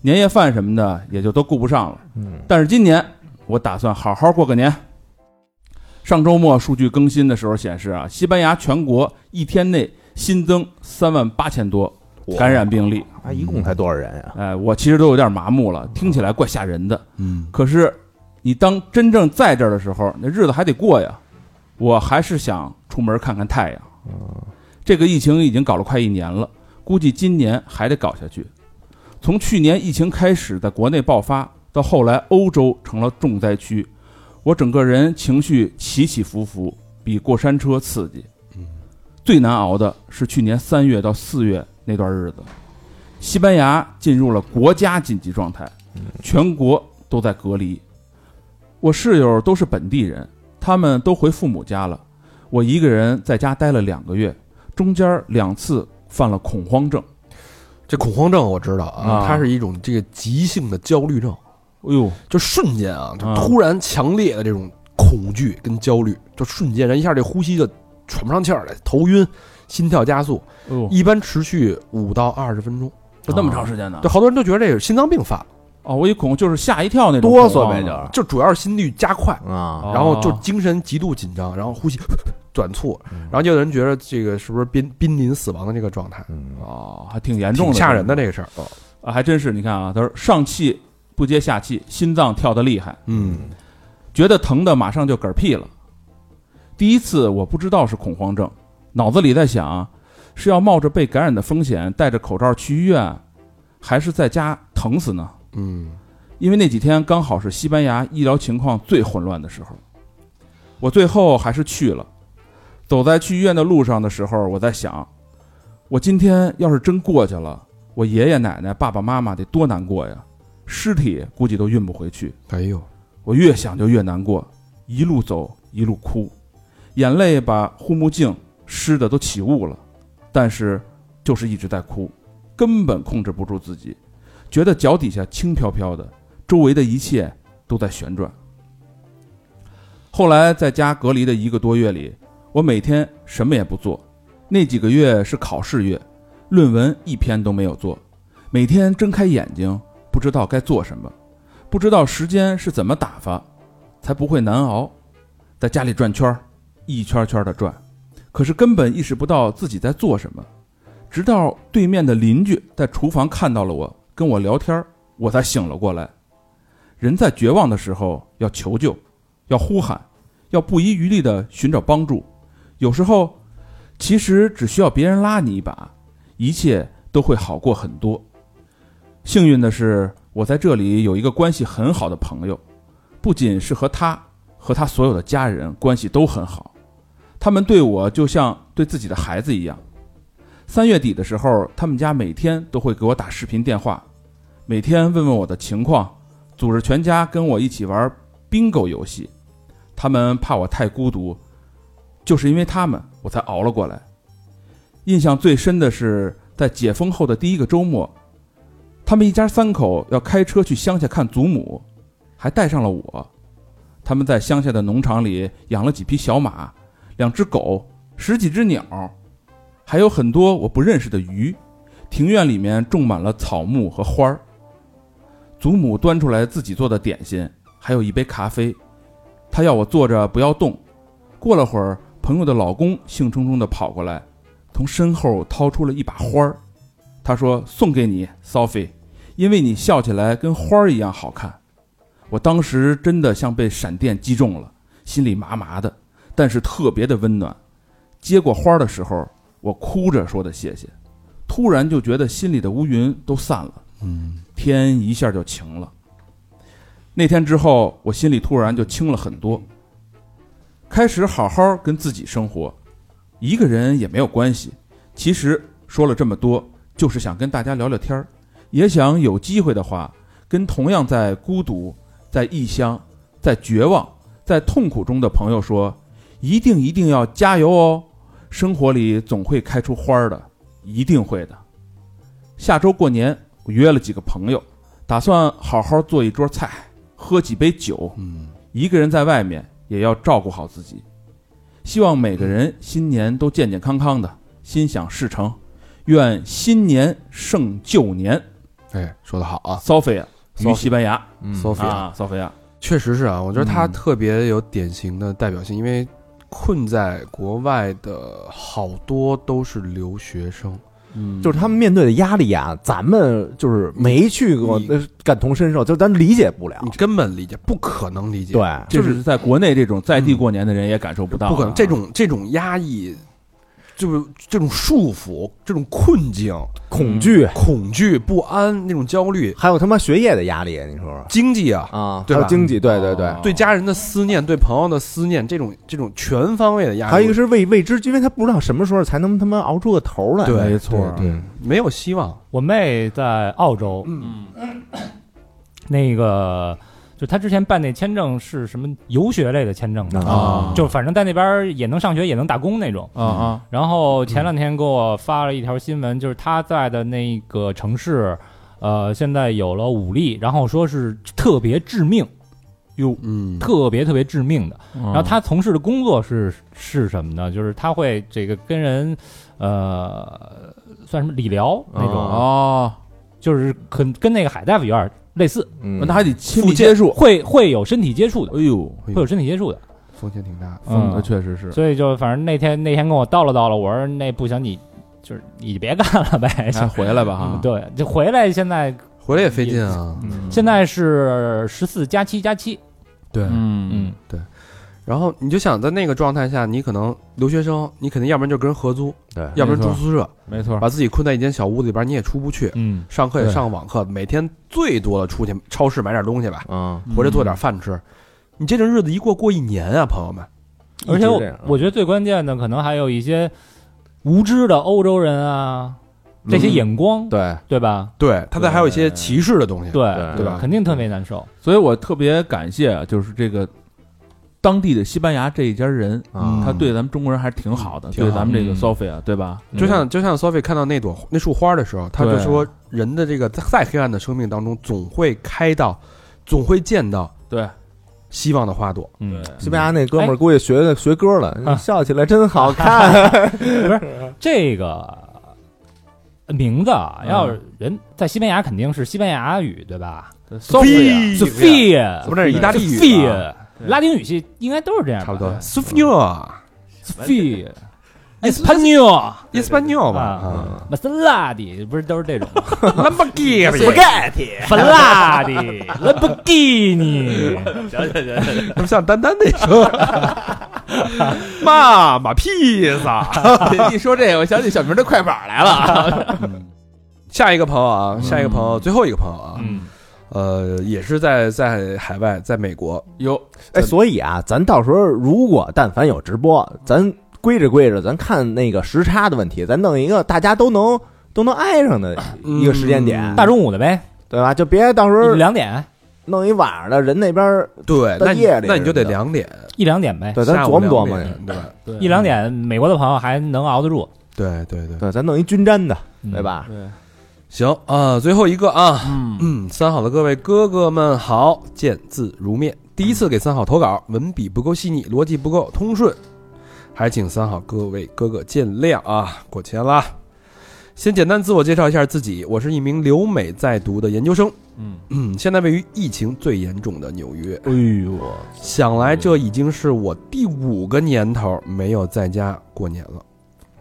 Speaker 4: 年夜饭什么的也就都顾不上了。
Speaker 1: 嗯
Speaker 4: 但是今年我打算好好过个年。上周末数据更新的时候显示啊，西班牙全国一天内新增三万八千多感染病例。
Speaker 1: 啊，一共才多少人呀？
Speaker 4: 哎，我其实都有点麻木了，听起来怪吓人的。
Speaker 3: 嗯，
Speaker 4: 可是你当真正在这儿的时候，那日子还得过呀。我还是想出门看看太阳。这个疫情已经搞了快一年了，估计今年还得搞下去。从去年疫情开始在国内爆发，到后来欧洲成了重灾区，我整个人情绪起起伏伏，比过山车刺激。最难熬的是去年三月到四月那段日子，西班牙进入了国家紧急状态，全国都在隔离。我室友都是本地人，他们都回父母家了，我一个人在家待了两个月，中间两次犯了恐慌症。
Speaker 3: 这恐慌症我知道啊
Speaker 4: 啊，
Speaker 3: 它是一种这个急性的焦虑症，
Speaker 4: 哎呦，
Speaker 3: 就瞬间啊，就
Speaker 4: 啊。
Speaker 3: 突然强烈的这种恐惧跟焦虑，就瞬间人一下这呼吸就喘不上气儿来，头晕，心跳加速，
Speaker 4: 哎，
Speaker 3: 一般持续五到二十分钟。
Speaker 4: 就那么长时间呢？
Speaker 3: 对，？好多人都觉得这是心脏病犯了，
Speaker 4: 哦，我一恐就是吓一跳那种
Speaker 1: 哆嗦呗，就是
Speaker 3: 就主要是心率加快，
Speaker 1: 啊，
Speaker 4: 哦
Speaker 3: 然后就精神极度紧张，然后呼吸 短促，然后就有人觉得这个是不是濒濒临死亡的这个状态，
Speaker 1: 嗯
Speaker 4: 哦，还挺严重的，
Speaker 3: 挺吓人的这个事儿。
Speaker 4: 啊，还真是。你看啊，他说上气不接下气，心脏跳得厉害，
Speaker 3: 嗯，
Speaker 4: 觉得疼的马上就嗝屁了。第一次我不知道是恐慌症，脑子里在想，是要冒着被感染的风险戴着口罩去医院，还是在家疼死呢？
Speaker 3: 嗯
Speaker 4: 因为那几天刚好是西班牙医疗情况最混乱的时候，我最后还是去了。走在去医院的路上的时候，我在想，我今天要是真过去了，我爷爷奶奶、爸爸妈妈得多难过呀！尸体估计都运不回去。
Speaker 3: 哎呦，
Speaker 4: 我越想就越难过，一路走一路哭，眼泪把护目镜湿的都起雾了，但是就是一直在哭，根本控制不住自己，觉得脚底下轻飘飘的，周围的一切都在旋转。后来在家隔离的一个多月里，我每天什么也不做，那几个月是考试月，论文一篇都没有做，每天睁开眼睛不知道该做什么。不知道时间是怎么打发，才不会难熬。在家里转圈儿，一圈圈的转，可是根本意识不到自己在做什么。直到对面的邻居在厨房看到了我，跟我聊天，我才醒了过来。人在绝望的时候要求救，要呼喊，要不遗余力地寻找帮助。有时候，其实只需要别人拉你一把，一切都会好过很多。幸运的是，我在这里有一个关系很好的朋友，不仅是和他，和他所有的家人关系都很好，他们对我就像对自己的孩子一样。三月底的时候，他们家每天都会给我打视频电话，每天问问我的情况，组织全家跟我一起玩 bingo 游戏。他们怕我太孤独，就是因为他们，我才熬了过来。印象最深的是在解封后的第一个周末。他们一家三口要开车去乡下看祖母，还带上了我。他们在乡下的农场里养了几匹小马，两只狗，十几只鸟，还有很多我不认识的鱼。庭院里面种满了草木和花儿。祖母端出来自己做的点心，还有一杯咖啡。她要我坐着不要动。过了会儿，朋友的老公兴冲冲地跑过来，从身后掏出了一把花儿。他说：“送给你，Sophie，因为你笑起来跟花儿一样好看。”我当时真的像被闪电击中了，心里麻麻的，但是特别的温暖。接过花儿的时候，我哭着说的谢谢，突然就觉得心里的乌云都散了，
Speaker 3: 嗯，
Speaker 4: 天一下就晴了。那天之后，我心里突然就轻了很多，开始好好跟自己生活，一个人也没有关系。其实说了这么多。就是想跟大家聊聊天儿，也想有机会的话，跟同样在孤独、在异乡、在绝望、在痛苦中的朋友说，一定一定要加油哦！生活里总会开出花儿的，一定会的。下周过年，我约了几个朋友，打算好好做一桌菜，喝几杯酒。
Speaker 3: 嗯，
Speaker 4: 一个人在外面也要照顾好自己。希望每个人新年都健健康康的，心想事成。愿新年胜旧年。
Speaker 3: 哎，说的好啊
Speaker 4: ，Sophia 于西班牙
Speaker 1: 嗯
Speaker 3: ，Sophia，
Speaker 4: 啊，Sophia，
Speaker 3: 确实是啊，我觉得他
Speaker 4: 嗯
Speaker 3: 特别有典型的代表性，因为困在国外的好多都是留学生，
Speaker 4: 嗯，
Speaker 1: 就是他们面对的压力啊，咱们就是没去过，感同身受，就咱理解不了。
Speaker 3: 你。根本理解不可能理解，
Speaker 1: 对，
Speaker 4: 就
Speaker 3: 就是
Speaker 4: 在国内这种在地过年的人也感受不到啊，
Speaker 3: 不可能这种这种压抑，就是这种束缚、这种困境、
Speaker 1: 恐惧，
Speaker 3: 恐惧、不安那种焦虑，
Speaker 1: 还有他妈学业的压力，你说说
Speaker 3: 经济啊，
Speaker 1: 啊？
Speaker 3: 对吧
Speaker 1: 还有经济，对对对
Speaker 4: 哦，
Speaker 3: 对家人的思念、对朋友的思念，这种这种全方位的压力，
Speaker 1: 还有一个是未未知，因为他不知道什么时候才能他妈熬出个头来。
Speaker 3: 对
Speaker 4: 没错
Speaker 3: 对，对没有希望，
Speaker 2: 我妹在澳洲，
Speaker 3: 嗯
Speaker 2: 那个就他之前办那签证是什么游学类的签证嘛，
Speaker 1: 啊。
Speaker 2: 就反正在那边也能上学也能打工那种。
Speaker 4: 啊啊，
Speaker 2: 然后前两天给我发了一条新闻，就是他在的那个城市，呃，现在有了五例，然后说是特别致命，哟，
Speaker 3: 嗯，
Speaker 2: 特别特别致命的。
Speaker 4: 然
Speaker 2: 然后他从事的工作是是什么呢？就是他会这个跟人，呃，算什么理疗那种，
Speaker 4: 哦，
Speaker 2: 就是很跟那个海大夫有点类似，
Speaker 1: 嗯，
Speaker 4: 那还得亲密接触，
Speaker 2: 会会有身体接触的，
Speaker 4: 哎呦，
Speaker 2: 会有身体接触的。
Speaker 3: 风险挺大，
Speaker 2: 嗯。
Speaker 4: 那确实是，
Speaker 2: 所以就反正那天那天跟我叨唠叨唠，我说那不行，你就是你别干了呗。
Speaker 4: 先回来吧
Speaker 2: 嗯
Speaker 4: 哈，
Speaker 2: 对，就回来。现在
Speaker 3: 回来也费劲啊，
Speaker 2: 现在是十四加七加七，
Speaker 3: 对，
Speaker 4: 嗯
Speaker 2: 嗯，
Speaker 3: 然后你就想在那个状态下，你可能留学生，你肯定要不然就跟人合租，
Speaker 1: 对，
Speaker 3: 要不然住宿舍，
Speaker 4: 没错，
Speaker 3: 把自己困在一间小屋子里边，你也出不去，
Speaker 2: 嗯，
Speaker 3: 上课也上网课，每天最多的出去超市买点东西吧，
Speaker 1: 嗯，
Speaker 3: 回来做点饭吃。你这种日子一过过一年啊，朋友们，
Speaker 2: 而且我觉得最关键的可能还有一些无知的欧洲人啊，这些眼光，
Speaker 1: 对，
Speaker 2: 对吧？
Speaker 3: 对他还有一些歧视的东西，
Speaker 2: 对
Speaker 1: 对
Speaker 3: 对吧？
Speaker 2: 肯定特别难受。
Speaker 4: 所以我特别感谢啊，就是这个当地的西班牙这一家人，
Speaker 1: 啊。
Speaker 4: 他对咱们中国人还是挺好的，
Speaker 3: 挺好
Speaker 4: 对咱们这个
Speaker 2: 嗯。
Speaker 4: Sophia 对吧？
Speaker 3: 就像就像 Sophie 看到那朵那束花的时候，他就
Speaker 4: 对。
Speaker 3: 说，人的这个再黑暗的生命当中，总会开到，总会见到
Speaker 4: 对。
Speaker 3: 希望的花朵。
Speaker 2: 嗯，
Speaker 1: 西班牙那哥们儿估计学学歌了，
Speaker 2: 啊。
Speaker 1: 笑起来真好看。
Speaker 2: 不是 这个名字要是人在西班牙肯定是西班牙语，对吧？Sophia？Sophia，
Speaker 3: 不是意大利语
Speaker 2: Sophia，
Speaker 3: 啊
Speaker 2: 拉丁语系应该都是这样吧，
Speaker 3: 差不多
Speaker 4: 对
Speaker 3: Sophia
Speaker 2: Sophia。Español
Speaker 3: 伊斯班纽吧，
Speaker 2: 啊
Speaker 3: 啊，
Speaker 2: 玛莎拉蒂不是都是这种吗？
Speaker 3: 兰博基尼，
Speaker 2: 法拉第、兰博基尼，
Speaker 3: 不像丹丹那首，妈妈披萨。
Speaker 4: 一说这个，我想起小明的快板来了。
Speaker 3: 下一个朋友啊，下一个朋友，最后一个朋友啊，
Speaker 2: 嗯，
Speaker 3: 呃，也是在在海外，在美国，
Speaker 4: 有。
Speaker 1: 哎，所以啊，咱到时候如果但凡有直播，咱归着归着，咱看那个时差的问题，咱弄一个大家都能都能挨上的一个时间点，
Speaker 3: 嗯。
Speaker 2: 大中午的呗，
Speaker 1: 对吧？就别到时候
Speaker 2: 两点。
Speaker 1: 弄一晚上的，人那边
Speaker 3: 对，那
Speaker 1: 夜里
Speaker 3: 那你就得两点，
Speaker 2: 一两点呗，
Speaker 1: 对，咱琢磨琢磨
Speaker 3: 对。吧？
Speaker 2: 一两点，美国的朋友还能熬得住，
Speaker 3: 对对对，
Speaker 1: 对，咱弄一均沾的，
Speaker 2: 嗯。
Speaker 1: 对？吧？
Speaker 4: 对，
Speaker 3: 行啊，最后一个啊，
Speaker 4: 嗯
Speaker 3: 嗯，三好的各位哥哥们好，见字如面。第一次给三好投稿，文笔不够细腻，逻辑不够通顺，还请三好各位哥哥见谅啊，过谦啦。先简单自我介绍一下自己，我是一名留美在读的研究生，
Speaker 4: 嗯
Speaker 3: 嗯，现在位于疫情最严重的纽约。
Speaker 1: 哎呦，
Speaker 3: 想来这已经是我第五个年头没有在家过年了。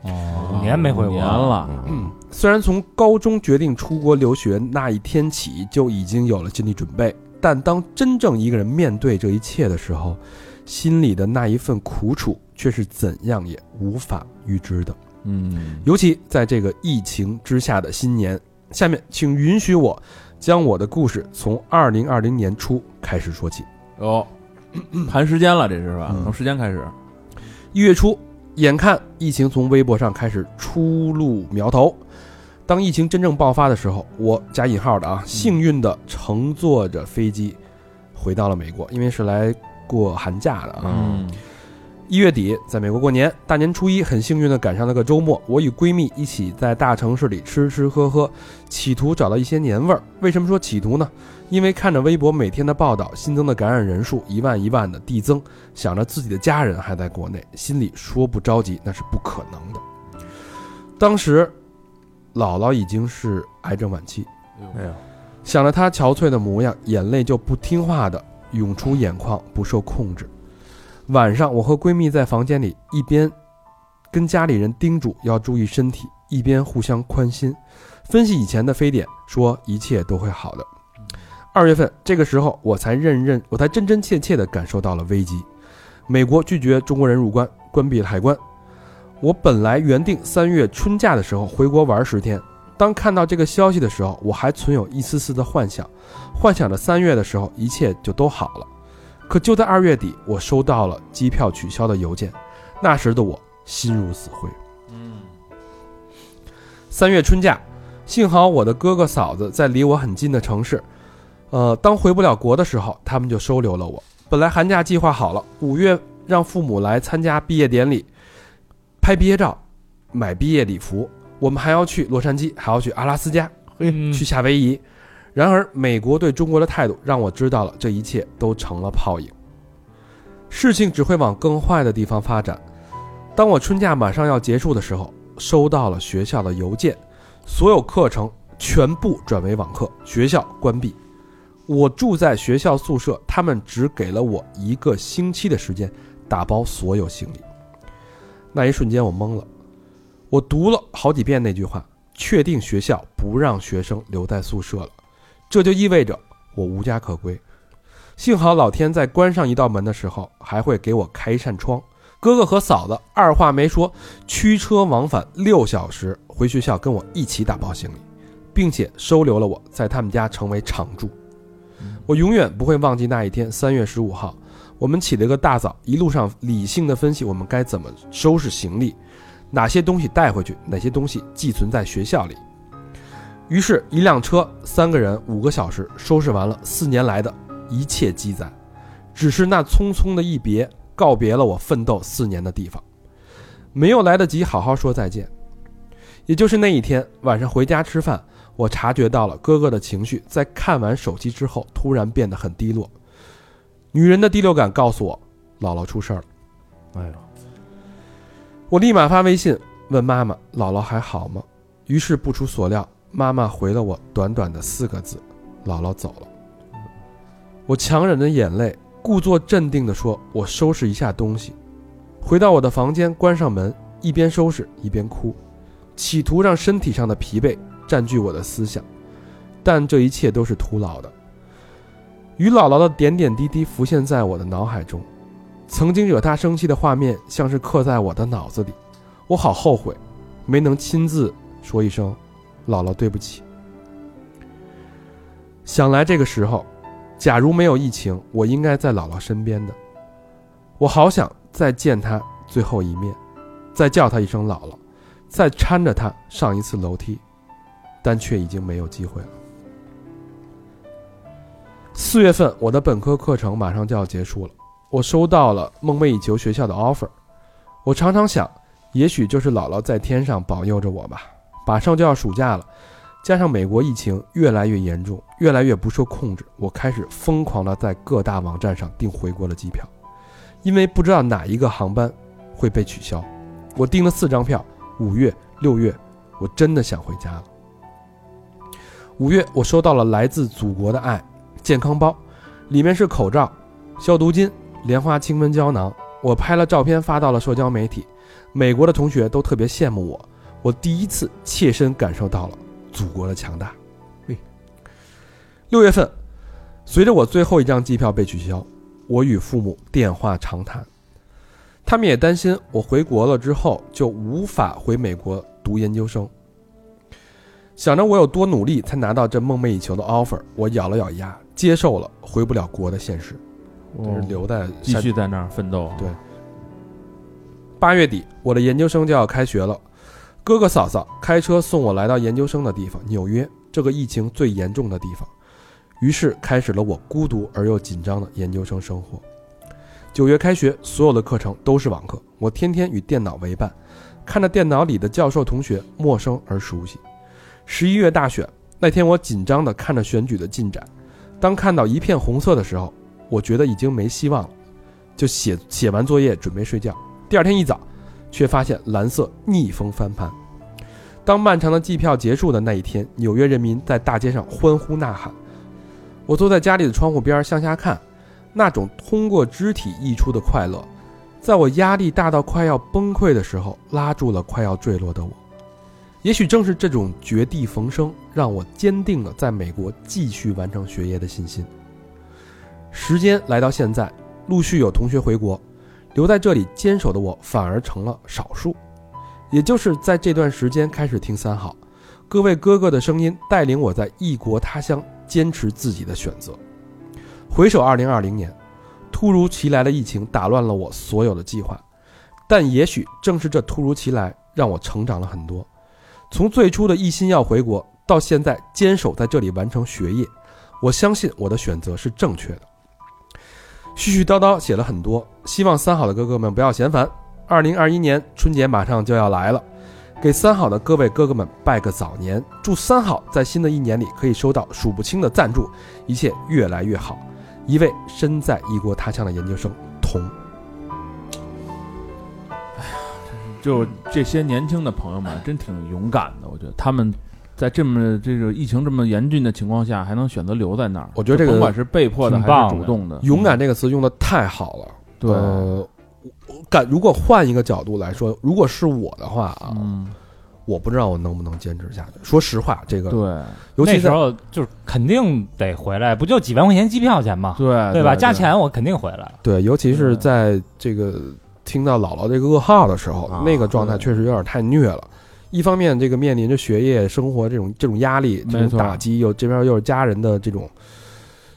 Speaker 2: 哦，五年没回国
Speaker 4: 五年，了，
Speaker 3: 嗯，虽然从高中决定出国留学那一天起就已经有了心理准备，但当真正一个人面对这一切的时候，心里的那一份苦楚却是怎样也无法预知的。
Speaker 4: 嗯，
Speaker 3: 尤其在这个疫情之下的新年，下面请允许我将我的故事从二零二零年初开始说起。
Speaker 4: 哦 盘时间了，这是吧？
Speaker 3: 嗯
Speaker 4: 从时间开始，
Speaker 3: 一月初，眼看疫情从微博上开始初露苗头，当疫情真正爆发的时候，我加引号的啊，幸运的乘坐着飞机回到了美国，因为是来过寒假的啊。
Speaker 1: 嗯
Speaker 3: 一月底，在美国过年，大年初一，很幸运的赶上了个周末，我与闺蜜一起在大城市里吃吃喝喝，企图找到一些年味儿。为什么说企图呢？因为看着微博每天的报道，新增的感染人数一万一万的递增，想着自己的家人还在国内，心里说不着急那是不可能的。当时，姥姥已经是癌症晚期，
Speaker 1: 哎呦，
Speaker 3: 想着她憔悴的模样，眼泪就不听话的涌出眼眶，不受控制。晚上，我和闺蜜在房间里一边跟家里人叮嘱要注意身体，一边互相宽心，分析以前的非典，说一切都会好的。二月份这个时候，我才认认，我才真真切切地感受到了危机。美国拒绝中国人入关，关闭了海关。我本来原定三月春假的时候回国玩十天，当看到这个消息的时候，我还存有一丝丝的幻想，幻想着三月的时候一切就都好了。可就在二月底，我收到了机票取消的邮件，那时的我心如死灰。
Speaker 4: 嗯
Speaker 3: 三月春假，幸好我的哥哥嫂子在离我很近的城市，呃，当回不了国的时候，他们就收留了我。本来寒假计划好了，五月让父母来参加毕业典礼，拍毕业照，买毕业礼服，我们还要去洛杉矶，还要去阿拉斯加，
Speaker 2: 嗯
Speaker 3: 去夏威夷。然而，美国对中国的态度让我知道了，这一切都成了泡影。事情只会往更坏的地方发展。当我春假马上要结束的时候，收到了学校的邮件，所有课程全部转为网课，学校关闭。我住在学校宿舍，他们只给了我一个星期的时间打包所有行李。那一瞬间，我懵了。我读了好几遍那句话，确定学校不让学生留在宿舍了，这就意味着我无家可归。幸好老天在关上一道门的时候，还会给我开一扇窗。哥哥和嫂子二话没说，驱车往返六小时回学校跟我一起打包行李，并且收留了我在他们家成为常住。我永远不会忘记那一天，三月十五号，我们起了个大早，一路上理性的分析我们该怎么收拾行李，哪些东西带回去，哪些东西寄存在学校里。于是，一辆车，三个人，五个小时，收拾完了四年来的一切积攒，只是那匆匆的一别，告别了我奋斗四年的地方，没有来得及好好说再见。也就是那一天晚上回家吃饭，我察觉到了哥哥的情绪在看完手机之后突然变得很低落。女人的第六感告诉我，姥姥出事儿了。
Speaker 1: 哎呦，
Speaker 3: 我立马发微信问妈妈：“姥姥还好吗？”于是不出所料，妈妈回了我短短的四个字：“姥姥走了。”我强忍着眼泪，故作镇定地说：“我收拾一下东西。”回到我的房间，关上门，一边收拾一边哭，企图让身体上的疲惫占据我的思想，但这一切都是徒劳的。与姥姥的点点滴滴浮现在我的脑海中，曾经惹她生气的画面像是刻在我的脑子里。我好后悔，没能亲自说一声“姥姥，对不起”。想来这个时候，假如没有疫情，我应该在姥姥身边的。我好想再见她最后一面，再叫她一声姥姥，再搀着她上一次楼梯，但却已经没有机会了。四月份，我的本科课程马上就要结束了，我收到了梦寐以求学校的 offer。我常常想，也许就是姥姥在天上保佑着我吧。马上就要暑假了，加上美国疫情越来越严重，越来越不受控制，我开始疯狂的在各大网站上订回国的机票，因为不知道哪一个航班会被取消。我订了四张票，五月、六月，我真的想回家了。五月，我收到了来自祖国的爱健康包，里面是口罩、消毒巾、莲花清瘟胶囊。我拍了照片发到了社交媒体，美国的同学都特别羡慕我。我第一次切身感受到了祖国的强大。六月份，随着我最后一张机票被取消，我与父母电话长谈，他们也担心我回国了之后就无法回美国读研究生。想着我有多努力才拿到这梦寐以求的 offer，我咬了咬牙，接受了回不了国的现实，就是留在
Speaker 4: 哦继续在那儿奋斗。
Speaker 3: 对八月底，我的研究生就要开学了。哥哥嫂嫂开车送我来到研究生的地方——纽约，这个疫情最严重的地方。于是开始了我孤独而又紧张的研究生生活。九月开学，所有的课程都是网课，我天天与电脑为伴，看着电脑里的教授同学陌生而熟悉。十一月大选那天，我紧张地看着选举的进展。当看到一片红色的时候，我觉得已经没希望了，就写写完作业准备睡觉。第二天一早，却发现蓝色逆风翻盘。当漫长的计票结束的那一天，纽约人民在大街上欢呼呐喊。我坐在家里的窗户边向下看，那种通过肢体溢出的快乐，在我压力大到快要崩溃的时候，拉住了快要坠落的我。也许正是这种绝地逢生，让我坚定了在美国继续完成学业的信心。时间来到现在，陆续有同学回国，留在这里坚守的我反而成了少数。也就是在这段时间开始听三好，各位哥哥的声音带领我在异国他乡坚持自己的选择。回首2020年，突如其来的疫情打乱了我所有的计划，但也许正是这突如其来，让我成长了很多。从最初的一心要回国，到现在坚守在这里完成学业，我相信我的选择是正确的。絮絮叨叨写了很多，希望三好的哥哥们不要嫌烦。二零二一年春节马上就要来了，给三好的各位哥哥们拜个早年，祝三好在新的一年里可以收到数不清的赞助，一切越来越好。一位身在异国他乡的研究生童，
Speaker 4: 就这些年轻的朋友们，真挺勇敢的。我觉得他们在这么这个疫情这么严峻的情况下，还能选择留在那儿。
Speaker 3: 我觉得这个
Speaker 4: 不管是被迫的还是主动的，
Speaker 3: 勇敢这个词用的太好了。
Speaker 4: 对，
Speaker 3: 呃，我感如果换一个角度来说，如果是我的话啊，
Speaker 4: 嗯，
Speaker 3: 我不知道我能不能坚持下去。说实话，这个
Speaker 4: 对
Speaker 3: 尤其在
Speaker 2: 候就是肯定得回来，不就几万块钱机票钱吗？
Speaker 4: 对
Speaker 2: 对吧？加钱我肯定回来。
Speaker 3: 对，尤其是在这个听到姥姥这个噩耗的时候，
Speaker 1: 啊
Speaker 3: 那个状态确实有点太虐了。一方面，这个面临着学业、生活这种这种压力、这种打击，又这边又是家人的这种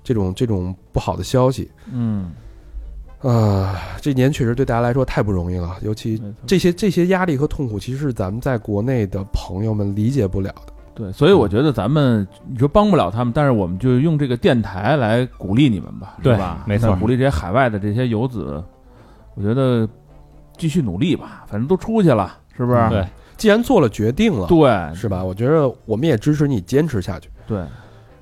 Speaker 3: 这种这种不好的消息，
Speaker 4: 嗯，
Speaker 3: 啊，这年确实对大家来说太不容易了。尤其这些这些压力和痛苦，其实是咱们在国内的朋友们理解不了的。
Speaker 4: 对，所以我觉得咱们你说帮不了他们，但是我们就用这个电台来鼓励你们吧，
Speaker 2: 对
Speaker 4: 是吧？
Speaker 2: 没错
Speaker 4: 鼓励这些海外的这些游子，我觉得继续努力吧，反正都出去了，是不是？
Speaker 2: 对
Speaker 3: 既然做了决定了，
Speaker 4: 对
Speaker 3: 是吧？我觉得我们也支持你坚持下去。
Speaker 4: 对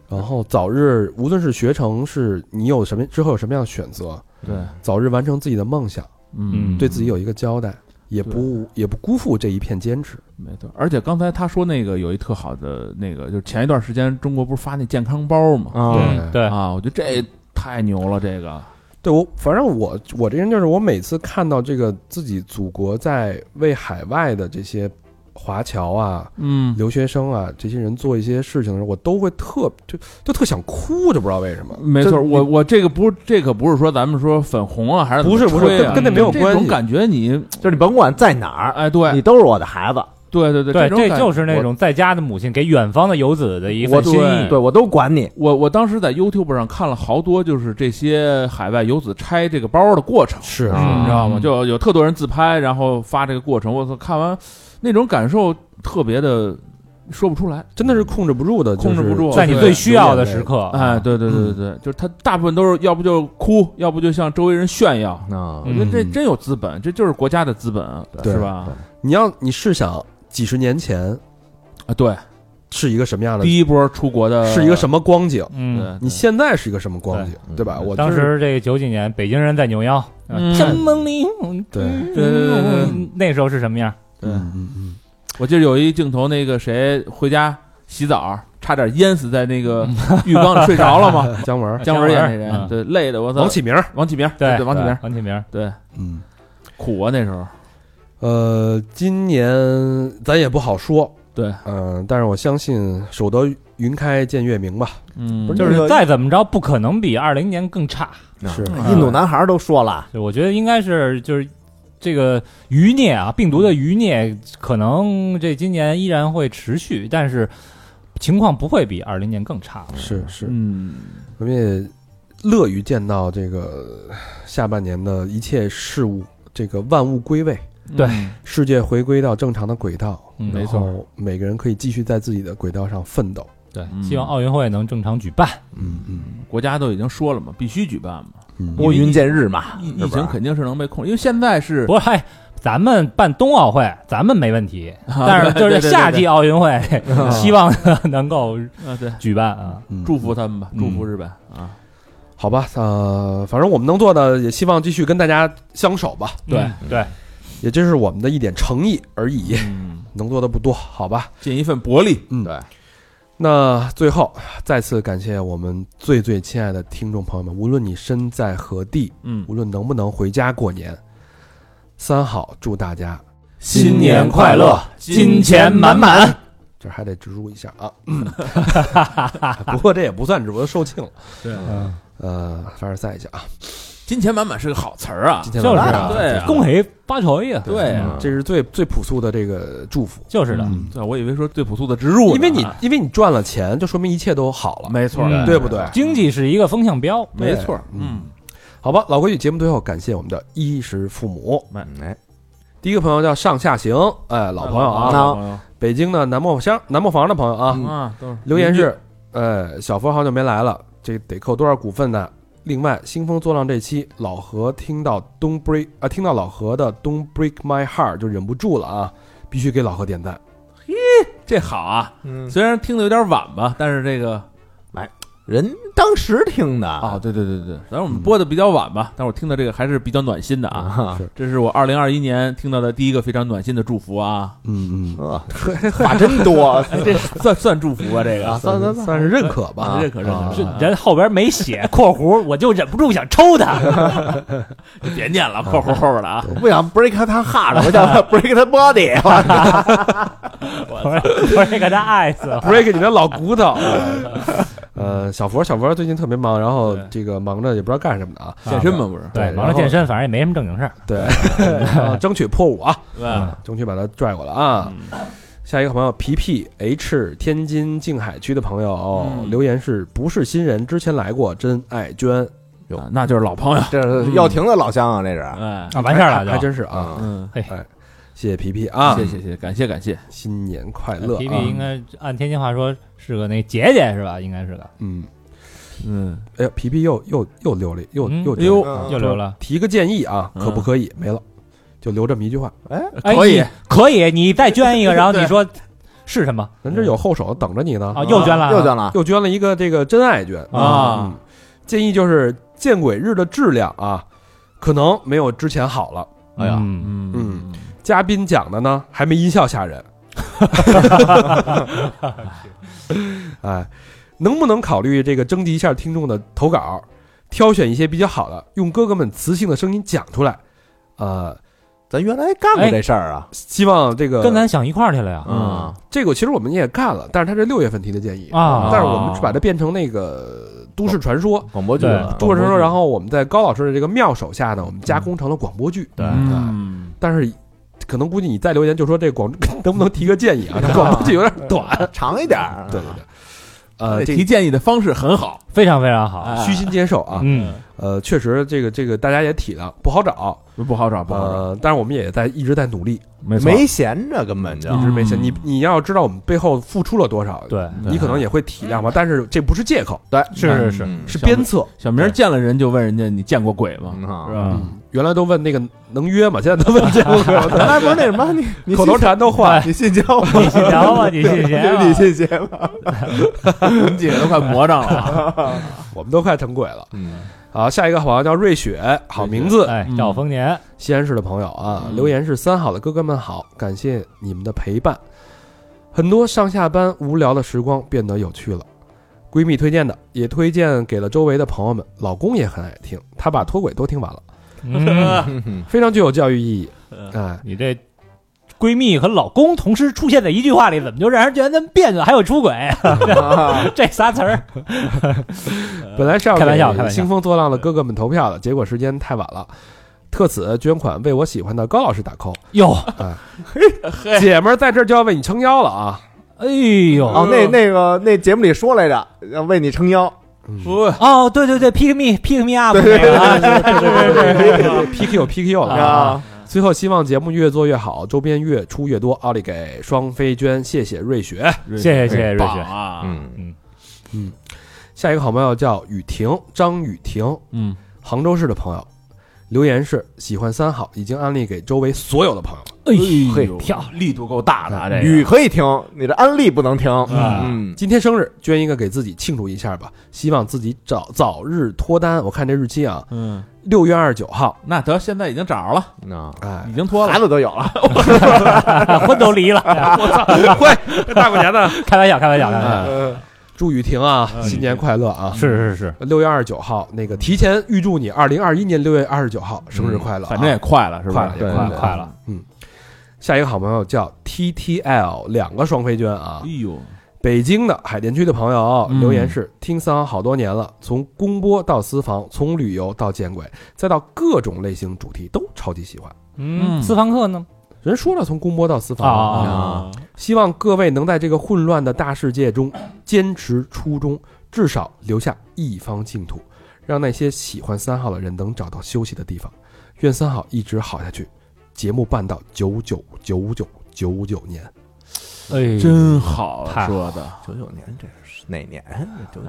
Speaker 3: 然后早日，无论是学成，是你有什么之后有什么样的选择，
Speaker 4: 对，
Speaker 3: 早日完成自己的梦想，
Speaker 4: 嗯，
Speaker 3: 对自己有一个交代，也不也不辜负这一片坚持。
Speaker 4: 没错。而且刚才他说那个有一特好的那个，就是前一段时间中国不是发那健康包吗？
Speaker 1: 啊，
Speaker 2: 嗯，对，
Speaker 4: 啊，我觉得这太牛了，这个
Speaker 3: 对我，反正我我这人就是，我每次看到这个自己祖国在为海外的这些华侨啊、
Speaker 4: 嗯，
Speaker 3: 留学生啊这些人做一些事情的时候，我都会特就就特想哭，就不知道为什么。
Speaker 4: 没错，我我这个不是这可不是说咱们说粉红啊，还是
Speaker 3: 不是不是跟跟那没有关系。
Speaker 4: 这种感觉你，
Speaker 1: 就是你甭管在哪儿，
Speaker 4: 哎，对。
Speaker 1: 你都是我的孩子，
Speaker 4: 对对对，
Speaker 2: 对，这就是那种在家的母亲给远方的游子的一
Speaker 1: 我
Speaker 2: 份心意。
Speaker 1: 对我都管你。
Speaker 4: 我我当时在 YouTube 上看了好多，就是这些海外游子拆这个包的过程，
Speaker 3: 是
Speaker 1: 啊
Speaker 4: 你知道吗？
Speaker 2: 嗯
Speaker 4: 就有特多人自拍，然后发这个过程。我操，看完那种感受特别的说不出来。
Speaker 3: 真的是控制不住的，
Speaker 4: 控制不住
Speaker 2: 在你最需要的时刻，
Speaker 4: 哎，对对对对对，就是他大部分都是要不就哭，要不就向周围人炫耀。
Speaker 1: 啊
Speaker 4: 我觉得这
Speaker 3: 嗯
Speaker 4: 真有资本，这就是国家的资本，
Speaker 3: 对
Speaker 4: 是吧？
Speaker 3: 你要你试想几十年前
Speaker 4: 啊，对，
Speaker 3: 是一个什么样的，
Speaker 4: 第一波出国的
Speaker 3: 是一个什么光景，
Speaker 2: 嗯，
Speaker 3: 你现在是一个什么光景，
Speaker 1: 对
Speaker 3: 对吧？我
Speaker 2: 当
Speaker 3: 就是
Speaker 2: 时这个九几年，北京人在扭腰，
Speaker 4: 嗯
Speaker 2: 天门里，
Speaker 3: 对
Speaker 2: 对
Speaker 4: 对对对对
Speaker 2: 那时候是什么样？
Speaker 4: 对
Speaker 3: 嗯嗯嗯，
Speaker 4: 我记得有一镜头，那个谁回家洗澡，差点淹死在那个浴缸里睡着了嘛。
Speaker 3: 姜文、
Speaker 4: 姜文演那
Speaker 2: 嗯
Speaker 4: 人，对，累的我操。
Speaker 3: 王启明，
Speaker 4: 王启明，
Speaker 2: 对
Speaker 4: 对，王启明，
Speaker 2: 王启明，
Speaker 4: 对，
Speaker 3: 嗯，
Speaker 4: 苦啊那时候。
Speaker 3: 呃，今年咱也不好说，
Speaker 4: 对，
Speaker 3: 嗯，但是我相信守得云开见月明吧。
Speaker 4: 嗯，
Speaker 2: 就是
Speaker 1: 不是个
Speaker 2: 再怎么着，不可能比二零年更差。
Speaker 3: 是
Speaker 1: 印度男孩都说了，
Speaker 2: 就我觉得应该是就是这个余孽啊，病毒的余孽，可能这今年依然会持续，但是情况不会比二零年更差。
Speaker 3: 是是，
Speaker 4: 嗯，
Speaker 3: 我们也乐于见到这个下半年的一切事物，这个万物归位，
Speaker 2: 对
Speaker 4: 嗯。
Speaker 3: 世界回归到正常的轨道，
Speaker 2: 嗯
Speaker 3: 然后每个人可以继续在自己的轨道上奋斗。
Speaker 2: 对，
Speaker 4: 嗯。
Speaker 2: 希望奥运会能正常举办。
Speaker 3: 嗯嗯。
Speaker 4: 国家都已经说了嘛，必须举办嘛。
Speaker 3: 嗯，
Speaker 1: 拨云见日嘛，
Speaker 4: 疫情肯定是能被控制，因为现在是
Speaker 2: 不是，嗨，咱们办冬奥会，咱们没问题，
Speaker 4: 啊
Speaker 2: 但是就是夏季奥运会，希望能够
Speaker 4: 啊，对，
Speaker 2: 举办啊。
Speaker 3: 嗯。
Speaker 4: 祝福他们吧，
Speaker 2: 嗯。
Speaker 4: 祝福日本啊。
Speaker 3: 好吧，呃，反正我们能做的，也希望继续跟大家相守吧，
Speaker 2: 对
Speaker 4: 嗯。
Speaker 2: 对，
Speaker 3: 也就是我们的一点诚意而已，
Speaker 4: 嗯，
Speaker 3: 能做的不多，好吧。
Speaker 4: 尽一份薄力。
Speaker 3: 嗯，
Speaker 1: 对。
Speaker 3: 那最后再次感谢我们最最亲爱的听众朋友们，无论你身在何地，
Speaker 4: 嗯，
Speaker 3: 无论能不能回家过年，三好祝大家
Speaker 2: 新年快乐，金钱满满。
Speaker 3: 这还得植入一下啊。不过这也不算直播，售罄了。
Speaker 4: 对，
Speaker 2: 嗯，
Speaker 3: 呃，凡尔赛一下啊，
Speaker 4: 金钱满满是个好词儿啊。
Speaker 3: 今。天
Speaker 2: 就是啊
Speaker 4: 对啊。
Speaker 2: 恭喜发财呀！
Speaker 4: 对
Speaker 3: 这是最最朴素的这个祝福，
Speaker 2: 就是的，
Speaker 3: 嗯。
Speaker 4: 对，我以为说最朴素的植入，
Speaker 3: 因为你因为你赚了钱，就说明一切都好了，
Speaker 4: 没错，
Speaker 2: 嗯
Speaker 3: 对。不对？
Speaker 2: 经济是一个风向标。
Speaker 4: 没错，
Speaker 3: 嗯。
Speaker 4: 嗯，
Speaker 3: 好吧，老规矩，节目最后感谢我们的衣食父母。
Speaker 1: 哎，
Speaker 3: 第一个朋友叫上下行，哎，老朋友啊，
Speaker 4: 老朋友
Speaker 3: 北京的南磨乡南磨房的朋友啊，
Speaker 4: 啊，都是。
Speaker 3: 留言是，呃，小佛好久没来了，这得扣多少股份呢？另外，兴风作浪这期，老何听到 Don't Break 啊，听到老何的 Don't Break My Heart 就忍不住了啊，必须给老何点赞。
Speaker 4: 嘿这好啊。
Speaker 1: 嗯，
Speaker 4: 虽然听的有点晚吧，但是这个
Speaker 1: 人当时听的。
Speaker 4: 啊，对对对对，反正我们播的比较晚吧，但是我听到这个还是比较暖心的啊。
Speaker 1: 啊，
Speaker 4: 这是我二零二一年听到的第一个非常暖心的祝福啊，
Speaker 3: 嗯嗯，
Speaker 1: 啊话真多，
Speaker 4: 这算算祝福啊，这个。
Speaker 1: 算算
Speaker 3: 算。是认可吧。
Speaker 4: 认可认可，
Speaker 2: 这人后边没写（ 括弧），我就忍不住想抽他。
Speaker 4: 别念了，括弧后边的啊。
Speaker 1: 不想 break 他 heart，我想 break 他 body，
Speaker 2: 我 break 他
Speaker 3: eyes，break 你的老骨头。呃，小佛，小佛最近特别忙，然后这个忙着也不知道干什么的啊。
Speaker 4: 健身嘛不是？
Speaker 2: 对，忙着健身，反正也没什么正经事儿。
Speaker 3: 对，争取破五啊，
Speaker 4: 对？
Speaker 3: 争取把他拽过来啊。下一个朋友皮皮 H 天津静海区的朋友、
Speaker 4: 嗯
Speaker 3: 留言是不是新人？之前来过，真爱娟，
Speaker 4: 啊那就是老朋友。
Speaker 1: 这是耀廷的老乡啊，这是
Speaker 4: 哎，
Speaker 2: 啊，完事儿了。
Speaker 3: 还真是啊。
Speaker 4: 嗯，
Speaker 3: 谢谢皮皮啊，
Speaker 4: 谢谢谢谢，感谢感谢。
Speaker 3: 新年快乐、啊！
Speaker 2: 皮皮应该按天津话说是个那姐姐是吧？应该是个
Speaker 3: 嗯，
Speaker 4: 嗯，
Speaker 3: 哎呀，皮皮又又又溜了，又
Speaker 2: 嗯
Speaker 3: 又
Speaker 4: 哎呦
Speaker 1: 嗯
Speaker 2: 又留了。
Speaker 3: 提个建议啊，
Speaker 4: 嗯
Speaker 3: 可不可以？没了，就留这么一句话。
Speaker 2: 哎
Speaker 4: 可以
Speaker 2: 可以，你再捐一个，然后你说是什么
Speaker 3: 咱这有后手等着你呢，
Speaker 2: 啊？又捐了啊，
Speaker 1: 又捐了，
Speaker 3: 又捐了一个这个真爱捐
Speaker 4: 啊
Speaker 3: 嗯建议就是见鬼日的质量啊，可能没有之前好了。
Speaker 2: 哎呀，
Speaker 4: 嗯
Speaker 3: 嗯嘉宾讲的呢，还没音效吓人。哎，能不能考虑这个征集一下听众的投稿，挑选一些比较好的，用哥哥们磁性的声音讲出来？呃，
Speaker 1: 咱原来干过这事儿啊，
Speaker 3: 希望这个
Speaker 2: 跟咱想一块儿去了呀。
Speaker 1: 嗯，
Speaker 3: 这个其实我们也干了，但是他是六月份提的建议
Speaker 2: 啊
Speaker 3: 但是我们把它变成那个都市传说。
Speaker 1: 广播剧，
Speaker 3: 都市传说，然后我们在高老师的这个妙手下呢，我们加工成了广播剧。
Speaker 1: 对
Speaker 4: 嗯，
Speaker 3: 但是可能估计你再留言就说这广 能不能提个建议啊？这广播剧有点短。
Speaker 1: 长一点，
Speaker 3: 对对对，呃，
Speaker 4: 提建议的方式很好，
Speaker 2: 非常非常好。
Speaker 4: 哎
Speaker 3: 虚心接受啊。
Speaker 2: 嗯，
Speaker 3: 呃，确实这个这个大家也体谅，不好找。
Speaker 4: 不好找，不好找，
Speaker 3: 呃，但是我们也在一直在努力，
Speaker 4: 没错
Speaker 1: 没闲着，根本就
Speaker 3: 一直没闲。
Speaker 4: 嗯
Speaker 3: 你你要知道我们背后付出了多少，
Speaker 2: 对，
Speaker 3: 你可能也会体谅吧。但是这不是借口，
Speaker 1: 对，
Speaker 2: 是是是
Speaker 1: 嗯
Speaker 3: 是鞭策。
Speaker 4: 小明见了人就问人家你见过鬼吗？是吧？
Speaker 3: 嗯，原来都问那个能约吗？现在都问这个，
Speaker 1: 原来不是那什么，你 你
Speaker 3: 口头禅都换。
Speaker 1: 你信教吗？
Speaker 2: 你信教吗？你信邪吗？
Speaker 1: 你信邪吗？
Speaker 4: 你 们几个都快魔障了啊，
Speaker 3: 我们都快成鬼了。
Speaker 1: 嗯，
Speaker 3: 好，下一个好像叫瑞雪，好名字，
Speaker 2: 哎，
Speaker 4: 嗯
Speaker 2: 兆丰年，
Speaker 3: 西安市的朋友啊，
Speaker 4: 嗯
Speaker 3: 留言是三好的哥哥们好，感谢你们的陪伴，很多上下班无聊的时光变得有趣了。闺蜜推荐的，也推荐给了周围的朋友们，老公也很爱听，他把脱轨都听完了，
Speaker 2: 嗯，
Speaker 3: 非常具有教育意义。
Speaker 4: 嗯
Speaker 3: 哎，
Speaker 2: 你这闺蜜和老公同时出现在一句话里，怎么就让人觉得那么别扭？还有出轨，这仨词儿，
Speaker 3: 本来是要
Speaker 2: 开玩笑
Speaker 3: 给
Speaker 2: 开玩笑。
Speaker 3: 兴风作浪的哥哥们投票的，结果时间太晚了。特此捐款为我喜欢的高老师打 call，
Speaker 2: 哟，
Speaker 3: 姐们儿在这儿就要为你撑腰了啊！
Speaker 2: 哎呦，
Speaker 1: 哦，那那个那节目里说来着，要为你撑腰，
Speaker 4: 不
Speaker 2: 哦，对对对，pick me，pick me up，
Speaker 1: 对
Speaker 2: 那个啊，对对对对对
Speaker 3: PQ PQ 了
Speaker 1: 啊，
Speaker 3: 最后希望节目越做越好，周边越出越多。奥利给双飞娟，谢谢瑞雪。
Speaker 2: 谢谢谢谢瑞雪，
Speaker 4: 棒啊，
Speaker 1: 嗯，
Speaker 3: 嗯嗯，下一个好朋友叫雨婷，张雨婷，
Speaker 4: 嗯，
Speaker 3: 杭州市的朋友，留言是喜欢三好，已经安利给周围所有的朋友了。
Speaker 2: 哎
Speaker 1: 嘿
Speaker 2: 呦，跳，
Speaker 4: 力度够大的啊，这个。
Speaker 1: 雨可以停，你的安利不能听，
Speaker 2: 啊。
Speaker 1: 嗯，
Speaker 3: 今天生日，捐一个给自己庆祝一下吧，希望自己早早日脱单。我看这日期啊，
Speaker 4: 嗯，
Speaker 3: 六月二十九号，
Speaker 4: 那得现在已经找着了，
Speaker 1: 那
Speaker 3: 哎
Speaker 4: 已，经脱了。
Speaker 1: 孩，子都有了，
Speaker 2: 婚都离了，
Speaker 3: 会。大过年的，
Speaker 2: 开玩笑，开玩笑，开玩笑，
Speaker 3: 哎祝雨婷啊，新年快乐啊！
Speaker 2: 是是是，
Speaker 3: 六月二十九号，那个提前预祝你二零二一年六月二十九号生日快乐啊、
Speaker 4: 反正也快了，是吧？
Speaker 3: 快了，快了，
Speaker 2: 快快了。
Speaker 3: 下一个好朋友叫 TTL，两个双飞娟啊。
Speaker 4: 哎，呦，
Speaker 3: 北京的海淀区的朋友
Speaker 4: 嗯。
Speaker 3: 留言是：听三好好多年了，从公播到私房，从旅游到见鬼，再到各种类型主题都超级喜欢。
Speaker 2: 嗯，
Speaker 4: 嗯
Speaker 2: 私房课呢？
Speaker 3: 人说了，从公播到私房。
Speaker 2: 啊。
Speaker 4: 啊，
Speaker 3: 希望各位能在这个混乱的大世界中坚持初衷，至少留下一方净土，让那些喜欢三号的人能找到休息的地方。愿三好一直好下去，节目办到九九九九九九年。
Speaker 2: 哎，
Speaker 4: 真好说的，
Speaker 1: 九九年这是哪年？九九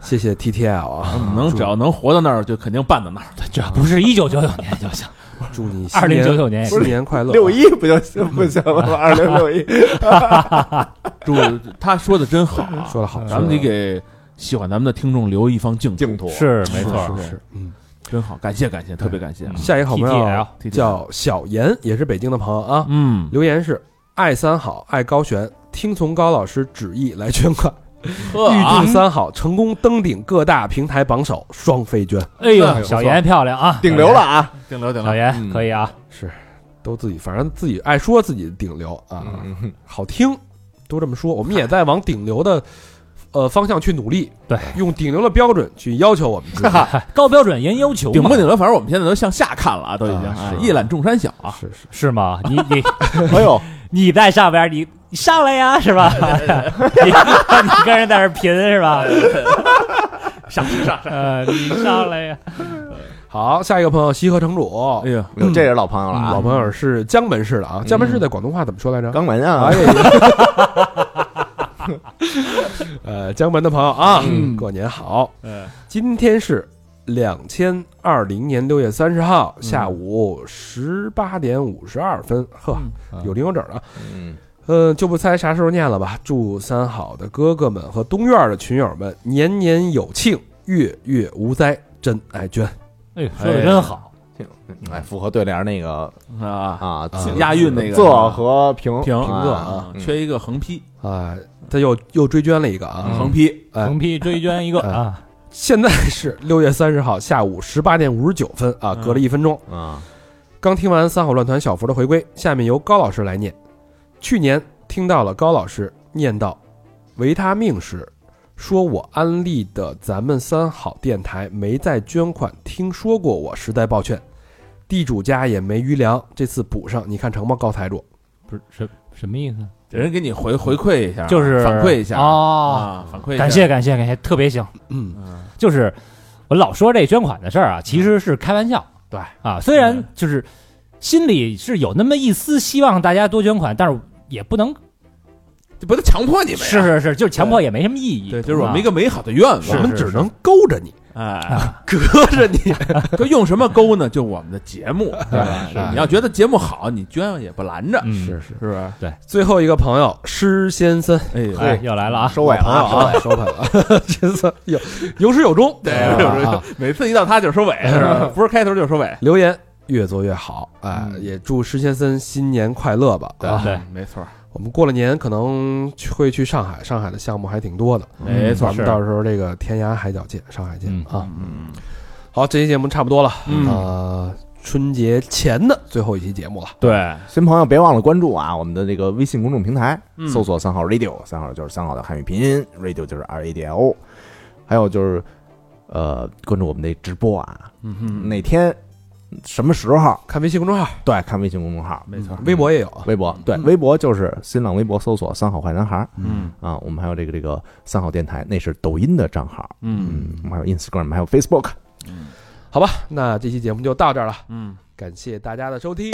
Speaker 3: 谢谢 TTL 啊，
Speaker 4: 能只要能活到那儿，就肯定办到那儿。
Speaker 2: 只要不是一九九九年就行，
Speaker 3: 祝你
Speaker 2: 二零九九年
Speaker 3: 新年快乐。啊
Speaker 1: 六一不就行不行了吗？二零六一，
Speaker 4: 祝他说的真好啊，
Speaker 3: 说的好，
Speaker 4: 咱们得给喜欢咱们的听众留一方净土
Speaker 1: 净土
Speaker 2: 是没错，
Speaker 3: 是是，嗯，
Speaker 4: 真好，感谢感谢，特别感谢啊！
Speaker 3: 下一个好朋
Speaker 2: TTL
Speaker 3: 友叫小严，也是北京的朋友啊，
Speaker 4: 嗯，
Speaker 3: 留言是爱三好，爱高璇，听从高老师旨意来捐款，预祝三好成功登顶各大平台榜首，双飞捐。
Speaker 2: 哎呦，小严漂亮啊，
Speaker 1: 顶流了啊！
Speaker 4: 顶流顶流
Speaker 2: 小严
Speaker 1: 嗯
Speaker 2: 可以啊，
Speaker 3: 是，都自己反正自己爱说自己顶流啊，
Speaker 1: 嗯
Speaker 3: 好听，都这么说。我们也在往顶流的呃方向去努力，
Speaker 2: 对，
Speaker 3: 用顶流的标准去要求我们自己。
Speaker 2: 高标准严要求嘛，
Speaker 4: 顶不顶流，反正我们现在都向下看了啊，都已经
Speaker 3: 啊
Speaker 4: 哎
Speaker 3: 是
Speaker 4: 一览众山小啊。
Speaker 3: 是是，
Speaker 2: 是吗？你你
Speaker 1: 哎呦，
Speaker 2: 你在上边，你你上来呀，是吧？你你跟人在这贫是吧？上上上，呃，你上来呀！
Speaker 3: 好，下一个朋友西河城主
Speaker 4: 哎，呀，
Speaker 1: 哟这是老朋友了啊！
Speaker 3: 老朋友是江门市的啊，江门市在广东话怎么说来着？
Speaker 1: 肛门啊
Speaker 3: 哎，呀，呃，江门的朋友啊，
Speaker 1: 嗯。
Speaker 3: 过年好。
Speaker 2: 嗯，
Speaker 3: 今天是两千二零年六月三十号下午十八点五十二分，呵，有零有整啊。
Speaker 1: 嗯，
Speaker 3: 呃，就不猜啥时候念了吧。祝三好的哥哥们和东院的群友们年年有庆，月月无灾，真爱娟。
Speaker 2: 哎，说的真好，
Speaker 1: 哎，符合对联那个
Speaker 4: 啊，
Speaker 1: 啊，
Speaker 4: 押韵那个。
Speaker 1: 仄和平。
Speaker 4: 平
Speaker 1: 啊
Speaker 3: 仄
Speaker 4: 啊，
Speaker 1: 嗯。
Speaker 4: 缺一个横批，
Speaker 3: 啊，他又又追捐了一个啊！
Speaker 1: 嗯
Speaker 4: 横批
Speaker 3: 哎
Speaker 2: 横批追捐一个
Speaker 3: 哎
Speaker 2: 啊，
Speaker 3: 现在是六月三十号下午十八点五十九分啊，
Speaker 4: 嗯
Speaker 3: 隔了一分钟。
Speaker 1: 啊，
Speaker 3: 刚听完三好乱团小福的回归，下面由高老师来念。去年听到了高老师念到维他命时，说我安利的咱们三好电台没再捐款，听说过我，实在抱歉。地主家也没余粮，这次补上，你看成吗？高财主，
Speaker 2: 不是什什么意思？
Speaker 4: 人给你回回馈一下，
Speaker 2: 就是
Speaker 4: 反馈一下
Speaker 2: 哦，
Speaker 4: 啊，反馈一下，
Speaker 2: 感谢感谢感谢，特别行。
Speaker 3: 嗯，
Speaker 4: 嗯，
Speaker 2: 就是我老说这捐款的事儿啊，其实是开玩笑。
Speaker 3: 对。
Speaker 2: 啊，虽然就是心里是有那么一丝希望大家多捐款，但是也不能
Speaker 4: 这不能强迫你们呀，
Speaker 2: 是是是，就是强迫也没什么意义。
Speaker 4: 对，就是我们一
Speaker 2: 个
Speaker 4: 个美好的愿望，
Speaker 3: 我们只能勾着你，
Speaker 4: 哎，
Speaker 3: 隔着你。
Speaker 4: 就用什么勾呢？就我们的节目，对吧？
Speaker 3: 是
Speaker 4: 你要觉得节目好，你捐也不拦着，
Speaker 2: 嗯。
Speaker 3: 是是。
Speaker 4: 是。不是？
Speaker 3: 最后一个朋友施先森，
Speaker 4: 哎呦，
Speaker 2: 哎又来了啊，
Speaker 1: 收尾了
Speaker 3: 朋友
Speaker 1: 啊，
Speaker 3: 啊，收尾了，先生有有始有终，
Speaker 4: 对
Speaker 3: 啊，
Speaker 4: 每次一到他就收尾，是吧？不是开头就收尾，
Speaker 3: 留言越做越好，哎，
Speaker 4: 嗯。
Speaker 3: 也祝施先森新年快乐吧！啊，
Speaker 2: 对
Speaker 4: 嗯没错，
Speaker 3: 我们过了年可能会去上海，上海的项目还挺多的，
Speaker 4: 没错
Speaker 3: 咱们到时候这个天涯海角见，上海见
Speaker 2: 嗯。
Speaker 3: 啊！
Speaker 4: 嗯，
Speaker 3: 好，这期节目差不多了，
Speaker 4: 嗯。
Speaker 3: 呃，春节前的最后一期节目了，
Speaker 4: 对，
Speaker 1: 新朋友别忘了关注啊，我们的这个微信公众平台，
Speaker 4: 嗯。
Speaker 1: 搜索“三号 radio”，三号就是三号的汉语拼音，radio 就是 R A D I O，还有就是呃，关注我们的直播啊，
Speaker 4: 嗯哼，
Speaker 1: 哪天什么时候？
Speaker 3: 看微信公众号，
Speaker 1: 对，看微信公众号，
Speaker 4: 没错，
Speaker 3: 微博也有。啊。
Speaker 1: 微博。对，
Speaker 3: 嗯。
Speaker 1: 微博就是新浪微博搜索“三好坏男孩”
Speaker 4: 嗯。
Speaker 1: 啊，我们还有这个这个三好电台，那是抖音的账号，
Speaker 4: 嗯。
Speaker 1: 嗯，我们还有 Instagram，还有 Facebook。
Speaker 4: 嗯。
Speaker 3: 好吧，那这期节目就到这儿了，
Speaker 4: 嗯，
Speaker 3: 感谢大家的收听。